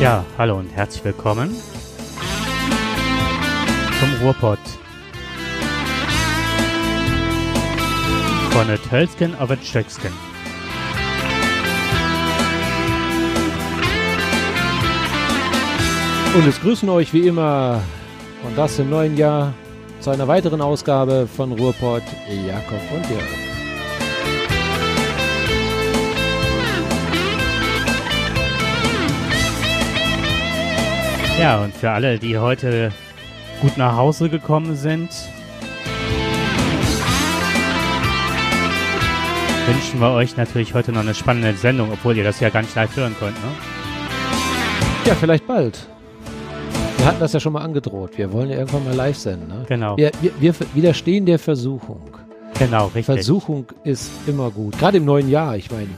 Ja, hallo und herzlich willkommen zum Ruhrpott. Von der Tölsken auf der Stöcksken. Und es grüßen euch wie immer und das im neuen Jahr zu einer weiteren Ausgabe von Ruhrpott Jakob und Jörg. Ja, und für alle, die heute gut nach Hause gekommen sind, wünschen wir euch natürlich heute noch eine spannende Sendung, obwohl ihr das ja gar nicht live hören könnt, ne? Ja, vielleicht bald. Wir hatten das ja schon mal angedroht. Wir wollen ja irgendwann mal live senden. Ne? Genau. Wir, wir, wir widerstehen der Versuchung. Genau, richtig. Versuchung ist immer gut. Gerade im neuen Jahr. Ich meine,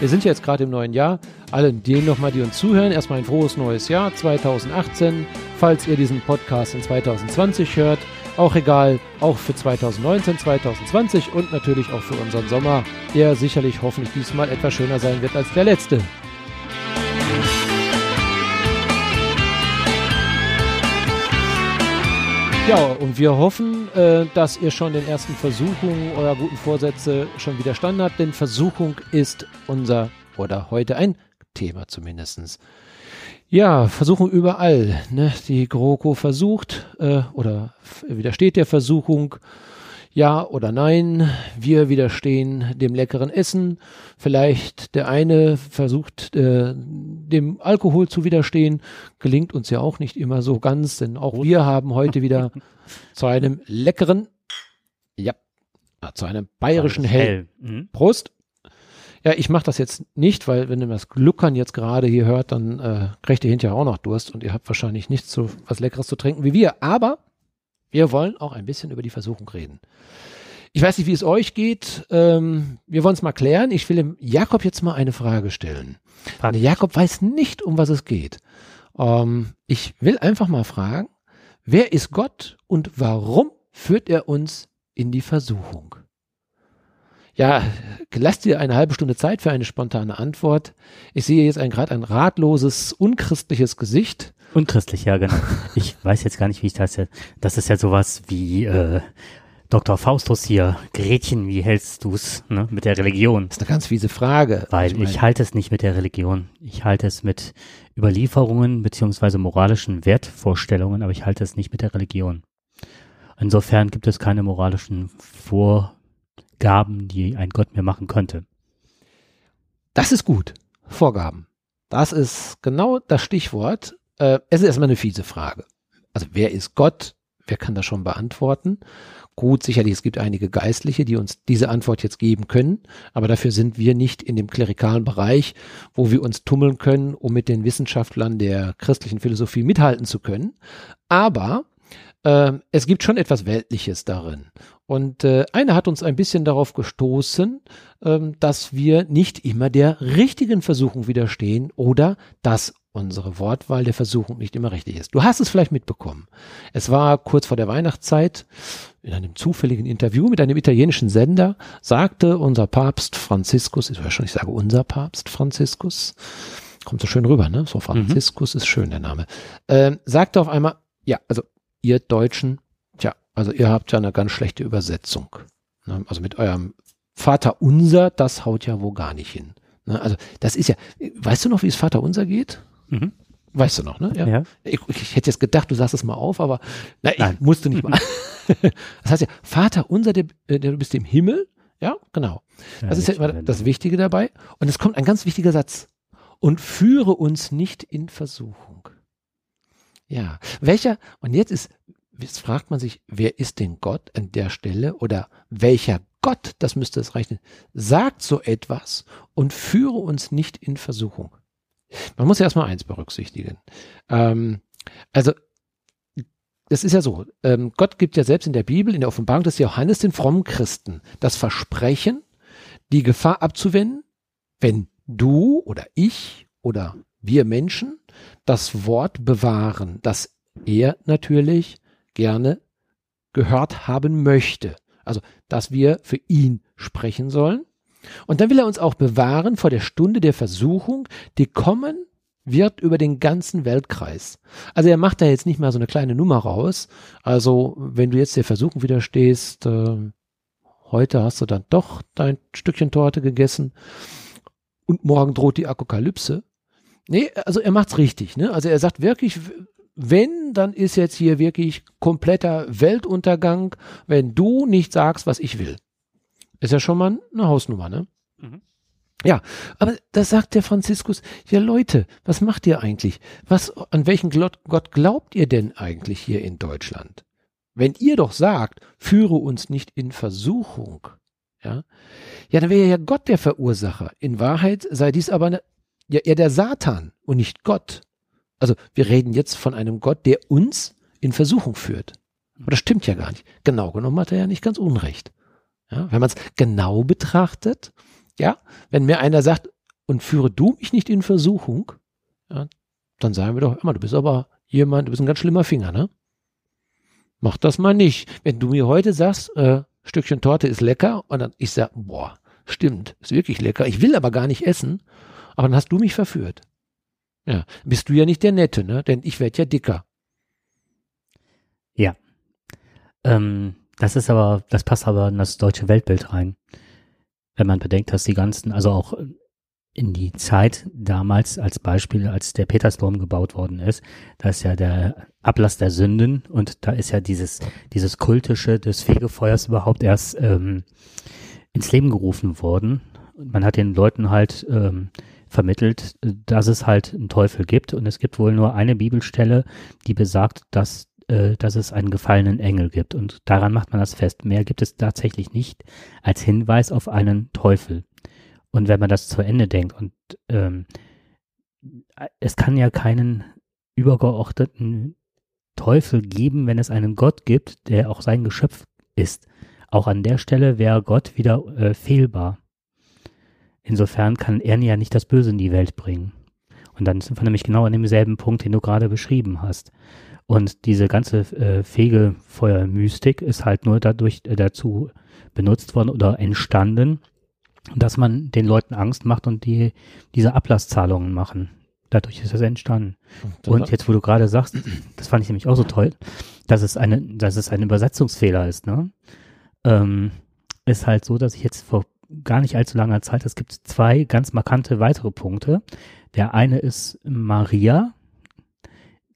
wir sind jetzt gerade im neuen Jahr. Alle denen nochmal, die uns zuhören, erstmal ein frohes neues Jahr 2018. Falls ihr diesen Podcast in 2020 hört, auch egal, auch für 2019, 2020 und natürlich auch für unseren Sommer, der sicherlich hoffentlich diesmal etwas schöner sein wird als der letzte. Ja, und wir hoffen, äh, dass ihr schon den ersten Versuchungen eurer guten Vorsätze schon widerstanden habt, denn Versuchung ist unser oder heute ein Thema zumindestens. Ja, Versuchung überall. Ne? Die GroKo versucht äh, oder widersteht der Versuchung, ja oder nein. Wir widerstehen dem leckeren Essen. Vielleicht der eine versucht äh, dem Alkohol zu widerstehen. Gelingt uns ja auch nicht immer so ganz, denn auch wir haben heute wieder zu einem leckeren, ja, zu einem bayerischen Hell. Hell. Mhm. Prost. Ja, ich mache das jetzt nicht, weil wenn ihr das Gluckern jetzt gerade hier hört, dann äh, kriegt ihr hinterher auch noch Durst und ihr habt wahrscheinlich nichts so was Leckeres zu trinken wie wir. Aber wir wollen auch ein bisschen über die Versuchung reden. Ich weiß nicht, wie es euch geht. Ähm, wir wollen es mal klären. Ich will dem Jakob jetzt mal eine Frage stellen. Der Jakob weiß nicht, um was es geht. Ähm, ich will einfach mal fragen, wer ist Gott und warum führt er uns in die Versuchung? Ja, lasst dir eine halbe Stunde Zeit für eine spontane Antwort. Ich sehe jetzt gerade ein ratloses, unchristliches Gesicht. Unchristlich, ja, genau. Ich weiß jetzt gar nicht, wie ich das jetzt. Das ist ja sowas wie äh, Dr. Faustus hier. Gretchen, wie hältst du's ne, mit der Religion? Das ist eine ganz fiese Frage. Weil ich, ich halte es nicht mit der Religion. Ich halte es mit Überlieferungen beziehungsweise moralischen Wertvorstellungen, aber ich halte es nicht mit der Religion. Insofern gibt es keine moralischen Vorgaben, die ein Gott mir machen könnte. Das ist gut. Vorgaben. Das ist genau das Stichwort. Äh, es ist erstmal eine fiese Frage. Also wer ist Gott? Wer kann das schon beantworten? Gut, sicherlich, es gibt einige Geistliche, die uns diese Antwort jetzt geben können, aber dafür sind wir nicht in dem klerikalen Bereich, wo wir uns tummeln können, um mit den Wissenschaftlern der christlichen Philosophie mithalten zu können. Aber äh, es gibt schon etwas Weltliches darin. Und äh, einer hat uns ein bisschen darauf gestoßen, äh, dass wir nicht immer der richtigen Versuchung widerstehen oder dass unsere Wortwahl der Versuchung nicht immer richtig ist. Du hast es vielleicht mitbekommen. Es war kurz vor der Weihnachtszeit, in einem zufälligen Interview mit einem italienischen Sender, sagte unser Papst Franziskus, ich weiß schon, ich sage unser Papst Franziskus, kommt so schön rüber, ne? So Franziskus mhm. ist schön der Name, äh, sagte auf einmal, ja, also ihr Deutschen, tja, also ihr habt ja eine ganz schlechte Übersetzung. Ne? Also mit eurem Vater unser, das haut ja wohl gar nicht hin. Ne? Also das ist ja, weißt du noch, wie es Vater unser geht? Mhm. Weißt du noch, ne? Ja. ja. Ich, ich, hätte jetzt gedacht, du sagst es mal auf, aber na, ich Nein. musste nicht mal. das heißt ja, Vater unser, der, der du bist im Himmel. Ja, genau. Ja, das ist ja immer das Wichtige dabei. Und es kommt ein ganz wichtiger Satz. Und führe uns nicht in Versuchung. Ja. Welcher, und jetzt ist, jetzt fragt man sich, wer ist denn Gott an der Stelle oder welcher Gott, das müsste es reichen, sagt so etwas und führe uns nicht in Versuchung. Man muss ja erstmal eins berücksichtigen. Ähm, also, das ist ja so, ähm, Gott gibt ja selbst in der Bibel, in der Offenbarung des Johannes den frommen Christen das Versprechen, die Gefahr abzuwenden, wenn du oder ich oder wir Menschen das Wort bewahren, das er natürlich gerne gehört haben möchte. Also, dass wir für ihn sprechen sollen und dann will er uns auch bewahren vor der Stunde der Versuchung, die kommen wird über den ganzen Weltkreis. Also er macht da jetzt nicht mal so eine kleine Nummer raus. Also wenn du jetzt der Versuchung widerstehst, äh, heute hast du dann doch dein Stückchen Torte gegessen und morgen droht die Apokalypse. Nee, also er macht's richtig, ne? Also er sagt wirklich, wenn, dann ist jetzt hier wirklich kompletter Weltuntergang, wenn du nicht sagst, was ich will. Ist ja schon mal eine Hausnummer, ne? Mhm. Ja, aber da sagt der Franziskus, ja Leute, was macht ihr eigentlich? Was, an welchen Gott glaubt ihr denn eigentlich hier in Deutschland? Wenn ihr doch sagt, führe uns nicht in Versuchung, ja, ja, dann wäre ja Gott der Verursacher. In Wahrheit sei dies aber eine, ja eher der Satan und nicht Gott. Also wir reden jetzt von einem Gott, der uns in Versuchung führt. Aber das stimmt ja gar nicht. Genau genommen hat er ja nicht ganz Unrecht. Ja, wenn man es genau betrachtet, ja, wenn mir einer sagt, und führe du mich nicht in Versuchung, ja, dann sagen wir doch immer, du bist aber jemand, du bist ein ganz schlimmer Finger, ne? Mach das mal nicht. Wenn du mir heute sagst, äh, Stückchen Torte ist lecker, und dann ich sag, boah, stimmt, ist wirklich lecker, ich will aber gar nicht essen, aber dann hast du mich verführt. Ja, bist du ja nicht der Nette, ne? Denn ich werde ja dicker. Ja. Ähm, das ist aber, das passt aber in das deutsche Weltbild rein. Wenn man bedenkt, dass die ganzen, also auch in die Zeit damals als Beispiel, als der Petersdom gebaut worden ist, da ist ja der Ablass der Sünden und da ist ja dieses, dieses kultische des Fegefeuers überhaupt erst ähm, ins Leben gerufen worden. Man hat den Leuten halt ähm, vermittelt, dass es halt einen Teufel gibt und es gibt wohl nur eine Bibelstelle, die besagt, dass äh, dass es einen gefallenen Engel gibt und daran macht man das fest. Mehr gibt es tatsächlich nicht als Hinweis auf einen Teufel. Und wenn man das zu Ende denkt und ähm, es kann ja keinen übergeordneten Teufel geben, wenn es einen Gott gibt, der auch sein Geschöpf ist. Auch an der Stelle wäre Gott wieder äh, fehlbar. Insofern kann er ja nicht das Böse in die Welt bringen. Und dann sind wir nämlich genau an demselben Punkt, den du gerade beschrieben hast. Und diese ganze äh, Fegefeuermystik ist halt nur dadurch äh, dazu benutzt worden oder entstanden, dass man den Leuten Angst macht und die diese Ablasszahlungen machen. Dadurch ist das entstanden. Und, und jetzt, wo du gerade sagst, das fand ich nämlich auch so toll, dass es eine, dass es ein Übersetzungsfehler ist, ne? Ähm, ist halt so, dass ich jetzt vor gar nicht allzu langer Zeit. Es gibt zwei ganz markante weitere Punkte. Der eine ist Maria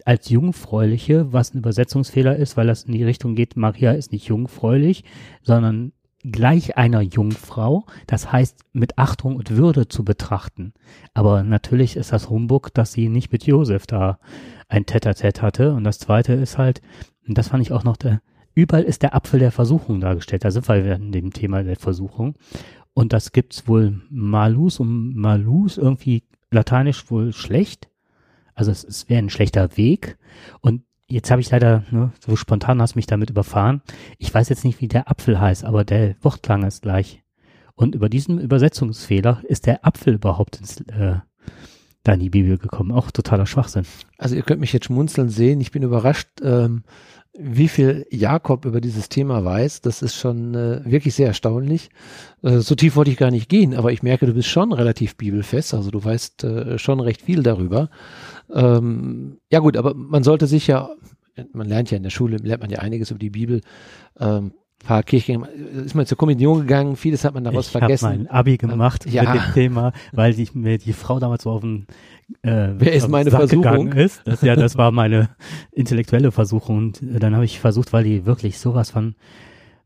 als Jungfräuliche, was ein Übersetzungsfehler ist, weil das in die Richtung geht, Maria ist nicht jungfräulich, sondern gleich einer Jungfrau, das heißt mit Achtung und Würde zu betrachten. Aber natürlich ist das Humbug, dass sie nicht mit Josef da ein Tete-a-Tete hatte. Und das zweite ist halt, und das fand ich auch noch der, überall ist der Apfel der Versuchung dargestellt. Da sind wir in dem Thema der Versuchung. Und das gibt's wohl Malus und Malus irgendwie lateinisch wohl schlecht. Also es, es wäre ein schlechter Weg. Und jetzt habe ich leider, ne, so spontan hast mich damit überfahren. Ich weiß jetzt nicht, wie der Apfel heißt, aber der Wortklang ist gleich. Und über diesen Übersetzungsfehler ist der Apfel überhaupt ins, äh, da in die Bibel gekommen. Auch totaler Schwachsinn. Also ihr könnt mich jetzt schmunzeln sehen. Ich bin überrascht, ähm, wie viel Jakob über dieses Thema weiß, das ist schon äh, wirklich sehr erstaunlich. Äh, so tief wollte ich gar nicht gehen, aber ich merke, du bist schon relativ bibelfest, also du weißt äh, schon recht viel darüber. Ähm, ja gut, aber man sollte sich ja, man lernt ja in der Schule, lernt man ja einiges über die Bibel. Ähm, paar Kirchen, ist man zur Kommunion gegangen, vieles hat man daraus ich vergessen. Ich habe mein Abi gemacht ja. mit dem Thema, weil die, mir die Frau damals so auf den äh, Wer ist meine Sack Versuchung? Ist. Das, ja, das war meine intellektuelle Versuchung. Und äh, dann habe ich versucht, weil die wirklich sowas von,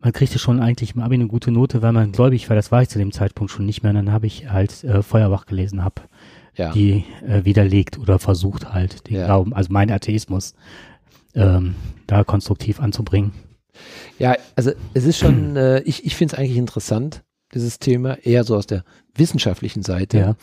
man kriegte schon eigentlich im Abi eine gute Note, weil man gläubig war. Das war ich zu dem Zeitpunkt schon nicht mehr. Und dann habe ich halt äh, Feuerbach gelesen, habe ja. die äh, widerlegt oder versucht halt den ja. Glauben, also mein Atheismus ähm, da konstruktiv anzubringen. Ja, also es ist schon, äh, ich, ich finde es eigentlich interessant, dieses Thema, eher so aus der wissenschaftlichen Seite, ja.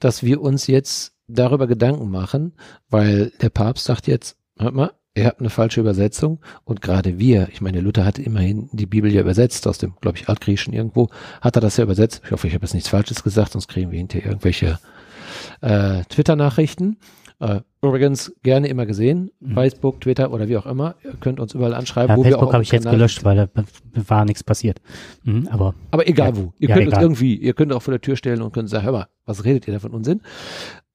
dass wir uns jetzt darüber Gedanken machen, weil der Papst sagt jetzt, hört mal, ihr habt eine falsche Übersetzung und gerade wir, ich meine, Luther hat immerhin die Bibel ja übersetzt aus dem, glaube ich, Altgriechischen irgendwo, hat er das ja übersetzt. Ich hoffe, ich habe jetzt nichts Falsches gesagt, sonst kriegen wir hinterher irgendwelche äh, Twitter-Nachrichten. Äh, übrigens gerne immer gesehen, mhm. Facebook, Twitter oder wie auch immer. Ihr könnt uns überall anschreiben. Ja, Facebook habe ich jetzt gelöscht, weil da war nichts passiert. Mhm, aber aber egal ja, wo. Ihr ja, könnt egal. uns irgendwie, ihr könnt auch vor der Tür stellen und könnt sagen, hör mal, was redet ihr da von Unsinn?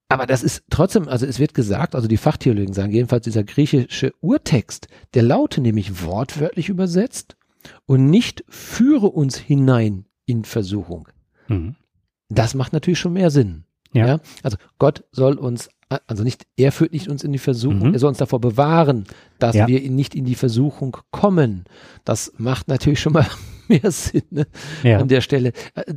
aber das ist trotzdem, also es wird gesagt, also die Fachtheologen sagen, jedenfalls dieser griechische Urtext, der laute nämlich wortwörtlich übersetzt und nicht führe uns hinein in Versuchung. Mhm. Das macht natürlich schon mehr Sinn. Ja. ja. Also Gott soll uns, also nicht, er führt nicht uns in die Versuchung, mhm. er soll uns davor bewahren, dass ja. wir nicht in die Versuchung kommen. Das macht natürlich schon mal mehr Sinn ne? ja. an der Stelle.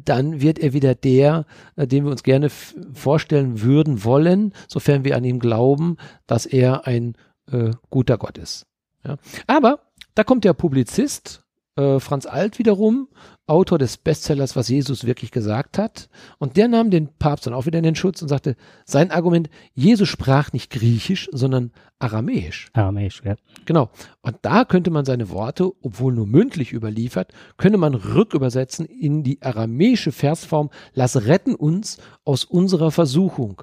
Dann wird er wieder der, äh, den wir uns gerne vorstellen würden wollen, sofern wir an ihm glauben, dass er ein äh, guter Gott ist. Ja. Aber da kommt der Publizist äh, Franz Alt wiederum, Autor des Bestsellers, was Jesus wirklich gesagt hat. Und der nahm den Papst dann auch wieder in den Schutz und sagte, sein Argument, Jesus sprach nicht Griechisch, sondern Aramäisch. Aramäisch, ja. Genau. Und da könnte man seine Worte, obwohl nur mündlich überliefert, könnte man rückübersetzen in die aramäische Versform, lass retten uns aus unserer Versuchung.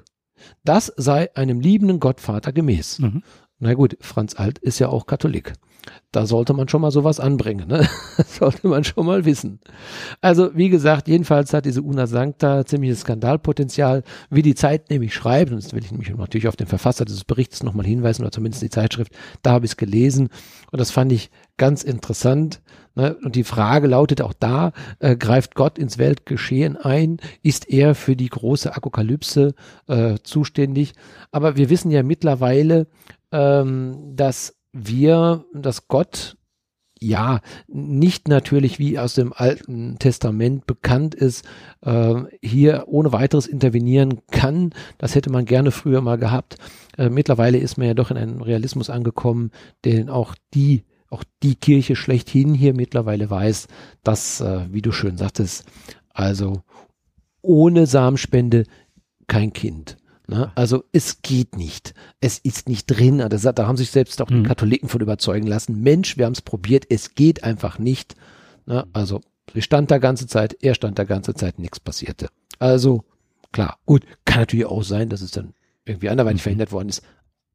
Das sei einem liebenden Gottvater gemäß. Mhm. Na gut, Franz Alt ist ja auch Katholik. Da sollte man schon mal sowas anbringen, ne? Sollte man schon mal wissen. Also, wie gesagt, jedenfalls hat diese Una Sancta ziemliches Skandalpotenzial, wie die Zeit nämlich schreibt, und das will ich nämlich natürlich auf den Verfasser dieses Berichts nochmal hinweisen, oder zumindest die Zeitschrift, da habe ich es gelesen, und das fand ich ganz interessant. Ne? Und die Frage lautet auch da, äh, greift Gott ins Weltgeschehen ein? Ist er für die große Apokalypse äh, zuständig? Aber wir wissen ja mittlerweile, ähm, dass wir, dass Gott ja, nicht natürlich wie aus dem Alten Testament bekannt ist, äh, hier ohne weiteres intervenieren kann. Das hätte man gerne früher mal gehabt. Äh, mittlerweile ist man ja doch in einen Realismus angekommen, den auch die, auch die Kirche schlechthin hier mittlerweile weiß, dass, äh, wie du schön sagtest, also ohne Samenspende kein Kind. Ne? Also es geht nicht. Es ist nicht drin. Also da haben sich selbst auch die mhm. Katholiken von überzeugen lassen. Mensch, wir haben es probiert. Es geht einfach nicht. Ne? Also sie stand da ganze Zeit, er stand da ganze Zeit, nichts passierte. Also klar, gut, kann natürlich auch sein, dass es dann irgendwie anderweitig mhm. verhindert worden ist.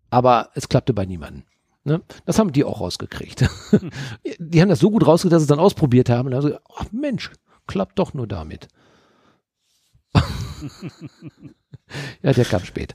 Aber es klappte bei niemandem. Ne? Das haben die auch rausgekriegt. die haben das so gut rausgekriegt, dass sie es dann ausprobiert haben und haben gesagt, ach Mensch, klappt doch nur damit. Ja, der kam spät.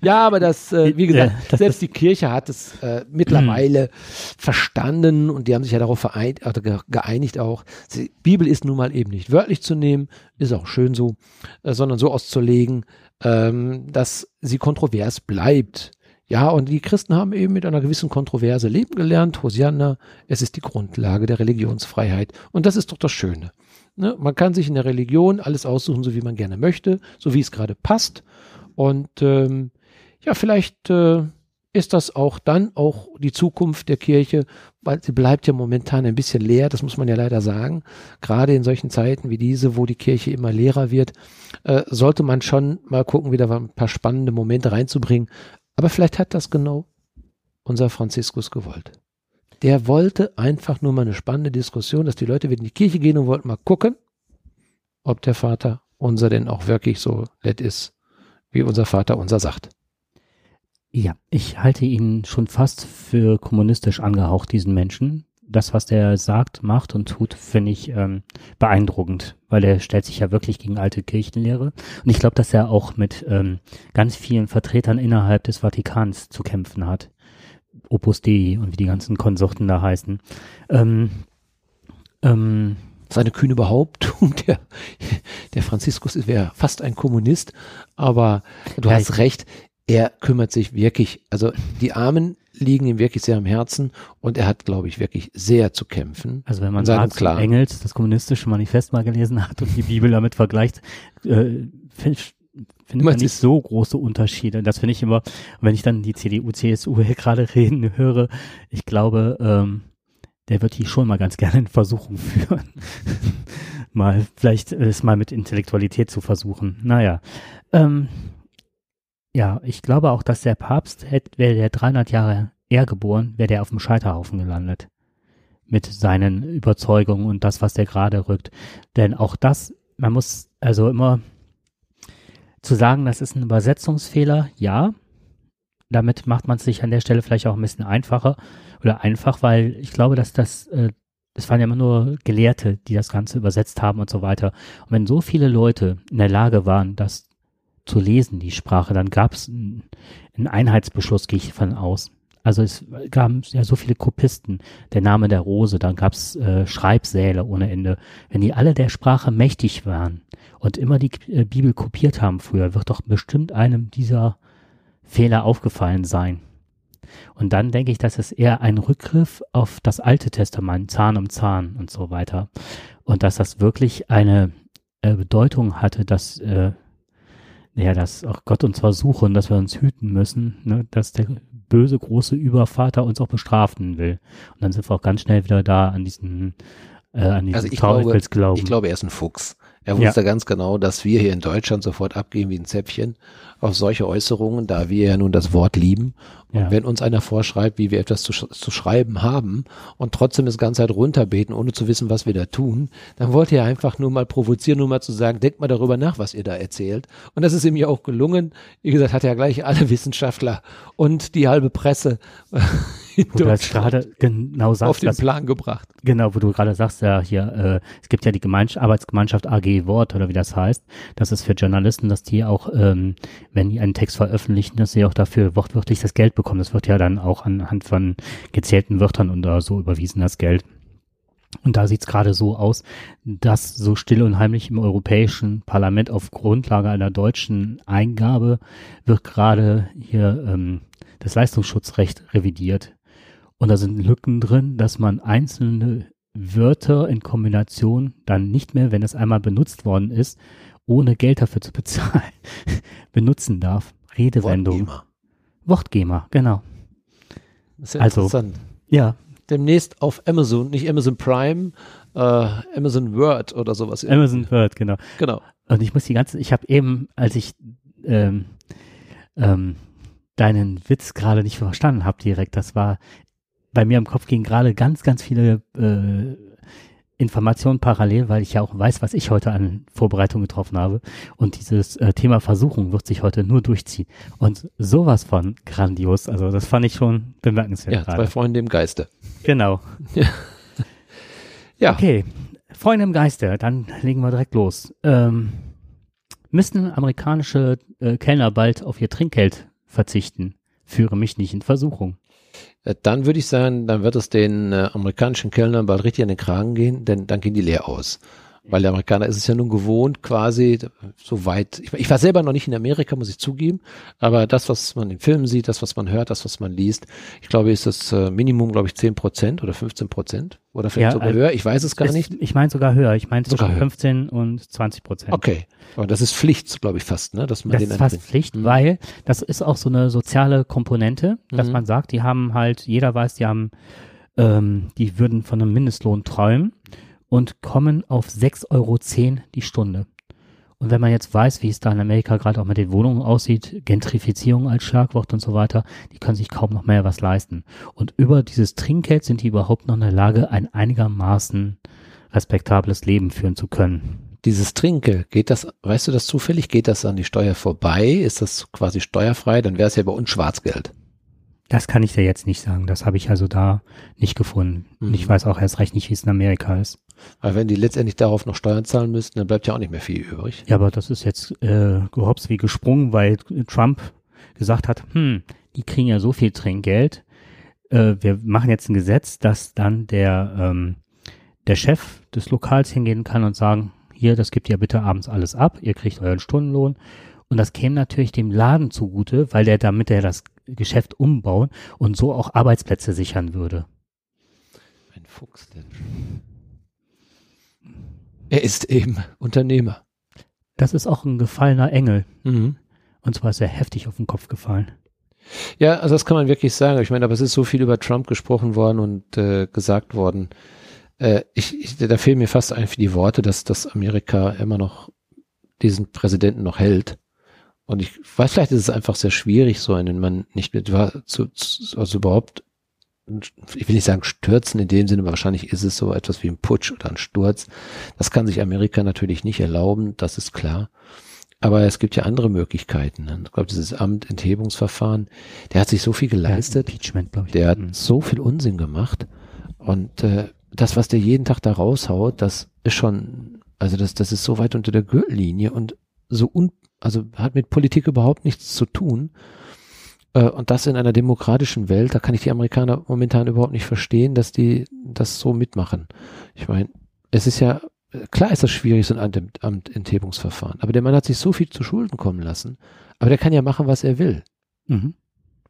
ja, aber das, äh, wie gesagt, ja, selbst die Kirche hat es äh, mittlerweile verstanden und die haben sich ja darauf vereint, geeinigt auch. Die Bibel ist nun mal eben nicht wörtlich zu nehmen, ist auch schön so, äh, sondern so auszulegen, ähm, dass sie kontrovers bleibt. Ja, und die Christen haben eben mit einer gewissen Kontroverse leben gelernt. Hosianna, es ist die Grundlage der Religionsfreiheit. Und das ist doch das Schöne. Ne? Man kann sich in der Religion alles aussuchen, so wie man gerne möchte, so wie es gerade passt. Und ähm, ja, vielleicht äh, ist das auch dann auch die Zukunft der Kirche, weil sie bleibt ja momentan ein bisschen leer, das muss man ja leider sagen. Gerade in solchen Zeiten wie diese, wo die Kirche immer leerer wird, äh, sollte man schon mal gucken, wieder ein paar spannende Momente reinzubringen. Aber vielleicht hat das genau unser Franziskus gewollt. Der wollte einfach nur mal eine spannende Diskussion, dass die Leute wieder in die Kirche gehen und wollten mal gucken, ob der Vater unser denn auch wirklich so nett ist, wie unser Vater unser sagt. Ja, ich halte ihn schon fast für kommunistisch angehaucht, diesen Menschen. Das, was der sagt, macht und tut, finde ich ähm, beeindruckend, weil er stellt sich ja wirklich gegen alte Kirchenlehre. Und ich glaube, dass er auch mit ähm, ganz vielen Vertretern innerhalb des Vatikans zu kämpfen hat. Opus Dei und wie die ganzen Konsorten da heißen. Ähm, ähm, Seine kühne Behauptung, der, der Franziskus wäre fast ein Kommunist, aber du ja, hast recht, er kümmert sich wirklich, also die Armen liegen ihm wirklich sehr am Herzen und er hat, glaube ich, wirklich sehr zu kämpfen. Also wenn man klar. Engels das kommunistische Manifest mal gelesen hat und die Bibel damit vergleicht, äh, finde man nicht so große Unterschiede. Das finde ich immer, wenn ich dann die CDU, CSU hier gerade reden höre, ich glaube, ähm, der wird die schon mal ganz gerne in Versuchung führen. mal, vielleicht es mal mit Intellektualität zu versuchen. Naja. Ähm, ja, ich glaube auch, dass der Papst, wäre der 300 Jahre eher geboren, wäre der auf dem Scheiterhaufen gelandet. Mit seinen Überzeugungen und das, was der gerade rückt. Denn auch das, man muss also immer zu sagen, das ist ein Übersetzungsfehler, ja. Damit macht man es sich an der Stelle vielleicht auch ein bisschen einfacher oder einfach, weil ich glaube, dass das, äh, waren ja immer nur Gelehrte, die das Ganze übersetzt haben und so weiter. Und wenn so viele Leute in der Lage waren, das zu lesen, die Sprache. Dann gab es einen Einheitsbeschluss, gehe ich von aus. Also es gab ja so viele Kopisten, der Name der Rose, dann gab es äh, Schreibsäle ohne Ende. Wenn die alle der Sprache mächtig waren und immer die äh, Bibel kopiert haben früher, wird doch bestimmt einem dieser Fehler aufgefallen sein. Und dann denke ich, dass es eher ein Rückgriff auf das Alte Testament, Zahn um Zahn und so weiter. Und dass das wirklich eine äh, Bedeutung hatte, dass äh, ja, dass auch Gott uns versuchen, dass wir uns hüten müssen, ne, dass der böse große Übervater uns auch bestrafen will. Und dann sind wir auch ganz schnell wieder da an diesen, äh, an diesen Also ich glaube, glauben. ich glaube, er ist ein Fuchs. Er wusste ganz genau, dass wir hier in Deutschland sofort abgehen wie ein Zäpfchen auf solche Äußerungen, da wir ja nun das Wort lieben. Und Ja. wenn uns einer vorschreibt, wie wir etwas zu, sch zu schreiben haben und trotzdem das ganze Zeit runterbeten, ohne zu wissen, was wir da tun, dann wollte er einfach nur mal provozieren, nur mal zu sagen, denkt mal darüber nach, was ihr da erzählt. Und das ist ihm ja auch gelungen. Wie gesagt, hat er gleich alle Wissenschaftler und die halbe Presse wo du das gerade genau auf sagst, den dass, Plan gebracht. genau, wo du gerade sagst, ja hier, äh, es gibt ja die Gemeinschaft, Arbeitsgemeinschaft AG Wort oder wie das heißt. Das ist für Journalisten, dass die auch, ähm, wenn die einen Text veröffentlichen, dass sie auch dafür wortwörtlich das Geld bekommen. Das wird ja dann auch anhand von gezählten Wörtern oder so überwiesen, das Geld. Und da sieht es gerade so aus, dass so still und heimlich im Europäischen Parlament auf Grundlage einer deutschen Eingabe wird gerade hier ähm, das Leistungsschutzrecht revidiert. Und da sind Lücken drin, dass man einzelne Wörter in Kombination dann nicht mehr, wenn es einmal benutzt worden ist, ohne Geld dafür zu bezahlen, benutzen darf. Redewendung. Wortgeber. Wortgeber, genau. Das ist ja Also- interessant. Ja, demnächst auf Amazon, nicht Amazon Prime, äh, Amazon Word oder sowas. Amazon Word, genau. Genau. Und ich muss die ganze, ich habe eben, als ich ähm, ähm, deinen Witz gerade nicht verstanden habe direkt, das war, bei mir im Kopf gingen gerade ganz, ganz viele äh, Informationen parallel, weil ich ja auch weiß, was ich heute an Vorbereitung getroffen habe. Und dieses äh, Thema Versuchung wird sich heute nur durchziehen. Und sowas von grandios, also das fand ich schon bemerkenswert Ja, zwei gerade. Freunde im Geiste. Genau. Ja, Okay, Freunde im Geiste, dann legen wir direkt los. Ähm, müssen amerikanische äh, Kellner bald auf ihr Trinkgeld verzichten? Führe mich nicht in Versuchung. Äh, dann würde ich sagen, dann wird es den äh, amerikanischen Kellnern bald richtig an den Kragen gehen, denn dann gehen die leer aus. Weil der Amerikaner ist es ja nun gewohnt, quasi so weit. Ich, ich war selber noch nicht in Amerika, muss ich zugeben, aber das, was man in Filmen sieht, das, was man hört, das, was man liest, ich glaube, ist das äh, Minimum, glaube ich, 10 Prozent oder 15 Prozent oder vielleicht Ja, sogar äh, höher. Ich weiß es gar Es- nicht. Ich meine sogar höher. Ich meine zwischen höher. 15 und 20 Prozent. Okay, aber das ist Pflicht, glaube ich, fast, ne, dass man Das den ist fast. Pflicht, Mhm. weil das ist auch so eine soziale Komponente, dass Mhm. man sagt, die haben halt, jeder weiß, die haben, ähm, die würden von einem Mindestlohn träumen und kommen auf 6,10 Euro die Stunde. Und wenn man jetzt weiß, wie es da in Amerika gerade auch mit den Wohnungen aussieht, Gentrifizierung als Schlagwort und so weiter, die können sich kaum noch mehr was leisten. Und über dieses Trinkgeld sind die überhaupt noch in der Lage, ein einigermaßen respektables Leben führen zu können. Dieses Trinkgeld, geht das, weißt du das zufällig, geht das an die Steuer vorbei? Ist das quasi steuerfrei? Dann wäre es ja bei uns Schwarzgeld. Das kann ich dir jetzt nicht sagen. Das habe ich also da nicht gefunden. Und ich Mhm. weiß auch erst recht nicht, wie es in Amerika ist. Weil wenn die letztendlich darauf noch Steuern zahlen müssten, dann bleibt ja auch nicht mehr viel übrig. Ja, aber das ist jetzt äh, gehops wie gesprungen, weil Trump gesagt hat, hm, die kriegen ja so viel Trinkgeld. Äh, wir machen jetzt ein Gesetz, dass dann der, ähm, der Chef des Lokals hingehen kann und sagen, hier, das gibt ihr bitte abends alles ab, ihr kriegt euren Stundenlohn. Und das käme natürlich dem Laden zugute, weil der damit er das Geschäft umbauen und so auch Arbeitsplätze sichern würde. Ein Fuchs denn. Er ist eben Unternehmer. Das ist auch ein gefallener Engel. Mhm. Und zwar ist er heftig auf den Kopf gefallen. Ja, also das kann man wirklich sagen. Ich meine, aber es ist so viel über Trump gesprochen worden und äh, gesagt worden. Äh, ich, ich, da fehlen mir fast einfach die Worte, dass, dass Amerika immer noch diesen Präsidenten noch hält. Und ich weiß, vielleicht ist es einfach sehr schwierig, so einen Mann nicht mit zu, zu also überhaupt, ich will nicht sagen stürzen in dem Sinne, aber wahrscheinlich ist es so etwas wie ein Putsch oder ein Sturz. Das kann sich Amerika natürlich nicht erlauben, das ist klar. Aber es gibt ja andere Möglichkeiten. ne? Ich glaube, dieses Amtenthebungsverfahren, der hat sich so viel geleistet, Impeachment, glaube ich. der hat Mhm. so viel Unsinn gemacht. Und äh, das, was der jeden Tag da raushaut, das ist schon, also das, das ist so weit unter der Gürtellinie und so un, Also hat mit Politik überhaupt nichts zu tun. Äh, und das in einer demokratischen Welt, da kann ich die Amerikaner momentan überhaupt nicht verstehen, dass die das so mitmachen. Ich meine, es ist ja, klar ist das schwierig, so ein Amt, Amtenthebungsverfahren. Aber der Mann hat sich so viel zu Schulden kommen lassen. Aber der kann ja machen, was er will. Mhm.